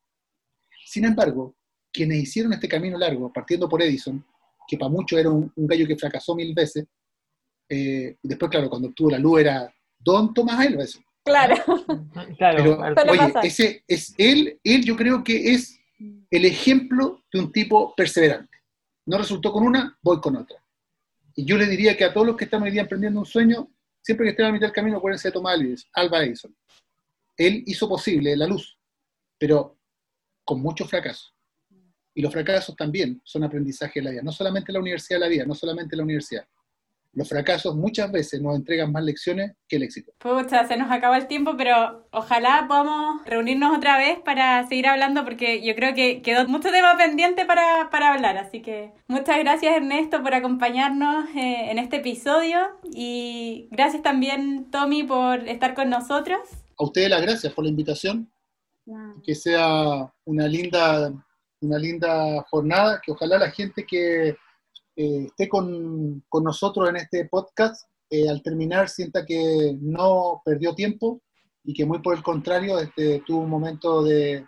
Sin embargo, quienes hicieron este camino largo, partiendo por Edison, que para muchos era un, gallo que fracasó mil veces, eh, después, claro, cuando obtuvo la luz era Don Thomas Edison. Claro. *laughs* claro. Pero, oye, ese es él, él yo creo que es el ejemplo de un tipo perseverante. No resultó con una, voy con otra. Y yo le diría que a todos los que están hoy día emprendiendo un sueño, siempre que estén a mitad del camino, acuérdense de Tomás Alba Edison. Él hizo posible la luz, pero con muchos fracasos. Y los fracasos también son aprendizaje de la vida, no solamente la universidad de la vida, no solamente la universidad los fracasos muchas veces nos entregan más lecciones que el éxito. Pucha, se nos acaba el tiempo, pero ojalá podamos reunirnos otra vez para seguir hablando porque yo creo que quedó mucho tema pendiente para, para hablar. Así que muchas gracias Ernesto por acompañarnos eh, en este episodio y gracias también Tommy por estar con nosotros. A ustedes las gracias por la invitación. Que sea una linda, una linda jornada, que ojalá la gente que eh, esté con, con, nosotros en este podcast, eh, al terminar sienta que no perdió tiempo y que muy por el contrario este, tuvo un momento de,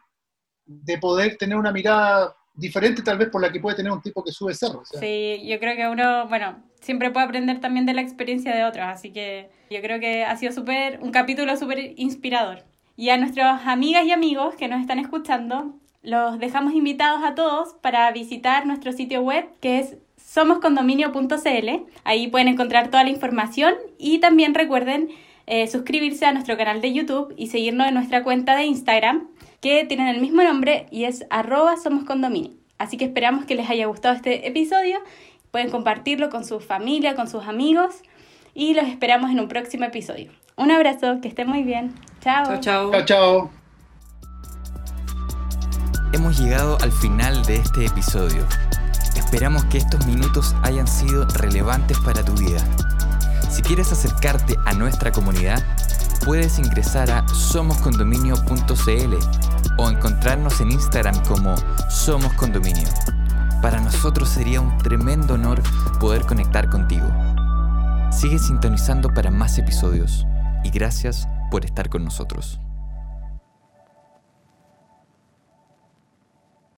de poder tener una mirada diferente tal vez por la que puede tener un tipo que sube cerro. Sí, yo creo que uno, bueno, siempre puede aprender también de la experiencia de otros, así que yo creo que ha sido súper, un capítulo súper inspirador. Y a nuestras amigas y amigos que nos están escuchando, los dejamos invitados a todos para visitar nuestro sitio web que es somoscondominio.cl. Ahí pueden encontrar toda la información y también recuerden eh, suscribirse a nuestro canal de YouTube y seguirnos en nuestra cuenta de Instagram que tienen el mismo nombre y es arroba somoscondominio. Así que esperamos que les haya gustado este episodio. Pueden compartirlo con su familia, con sus amigos y los esperamos en un próximo episodio. Un abrazo, que estén muy bien. Chao. Chao, chao. Chao, chao. Hemos llegado al final de este episodio. Esperamos que estos minutos hayan sido relevantes para tu vida. Si quieres acercarte a nuestra comunidad, puedes ingresar a somoscondominio.cl o encontrarnos en Instagram como Somos Condominio. Para nosotros sería un tremendo honor poder conectar contigo. Sigue sintonizando para más episodios y gracias por estar con nosotros.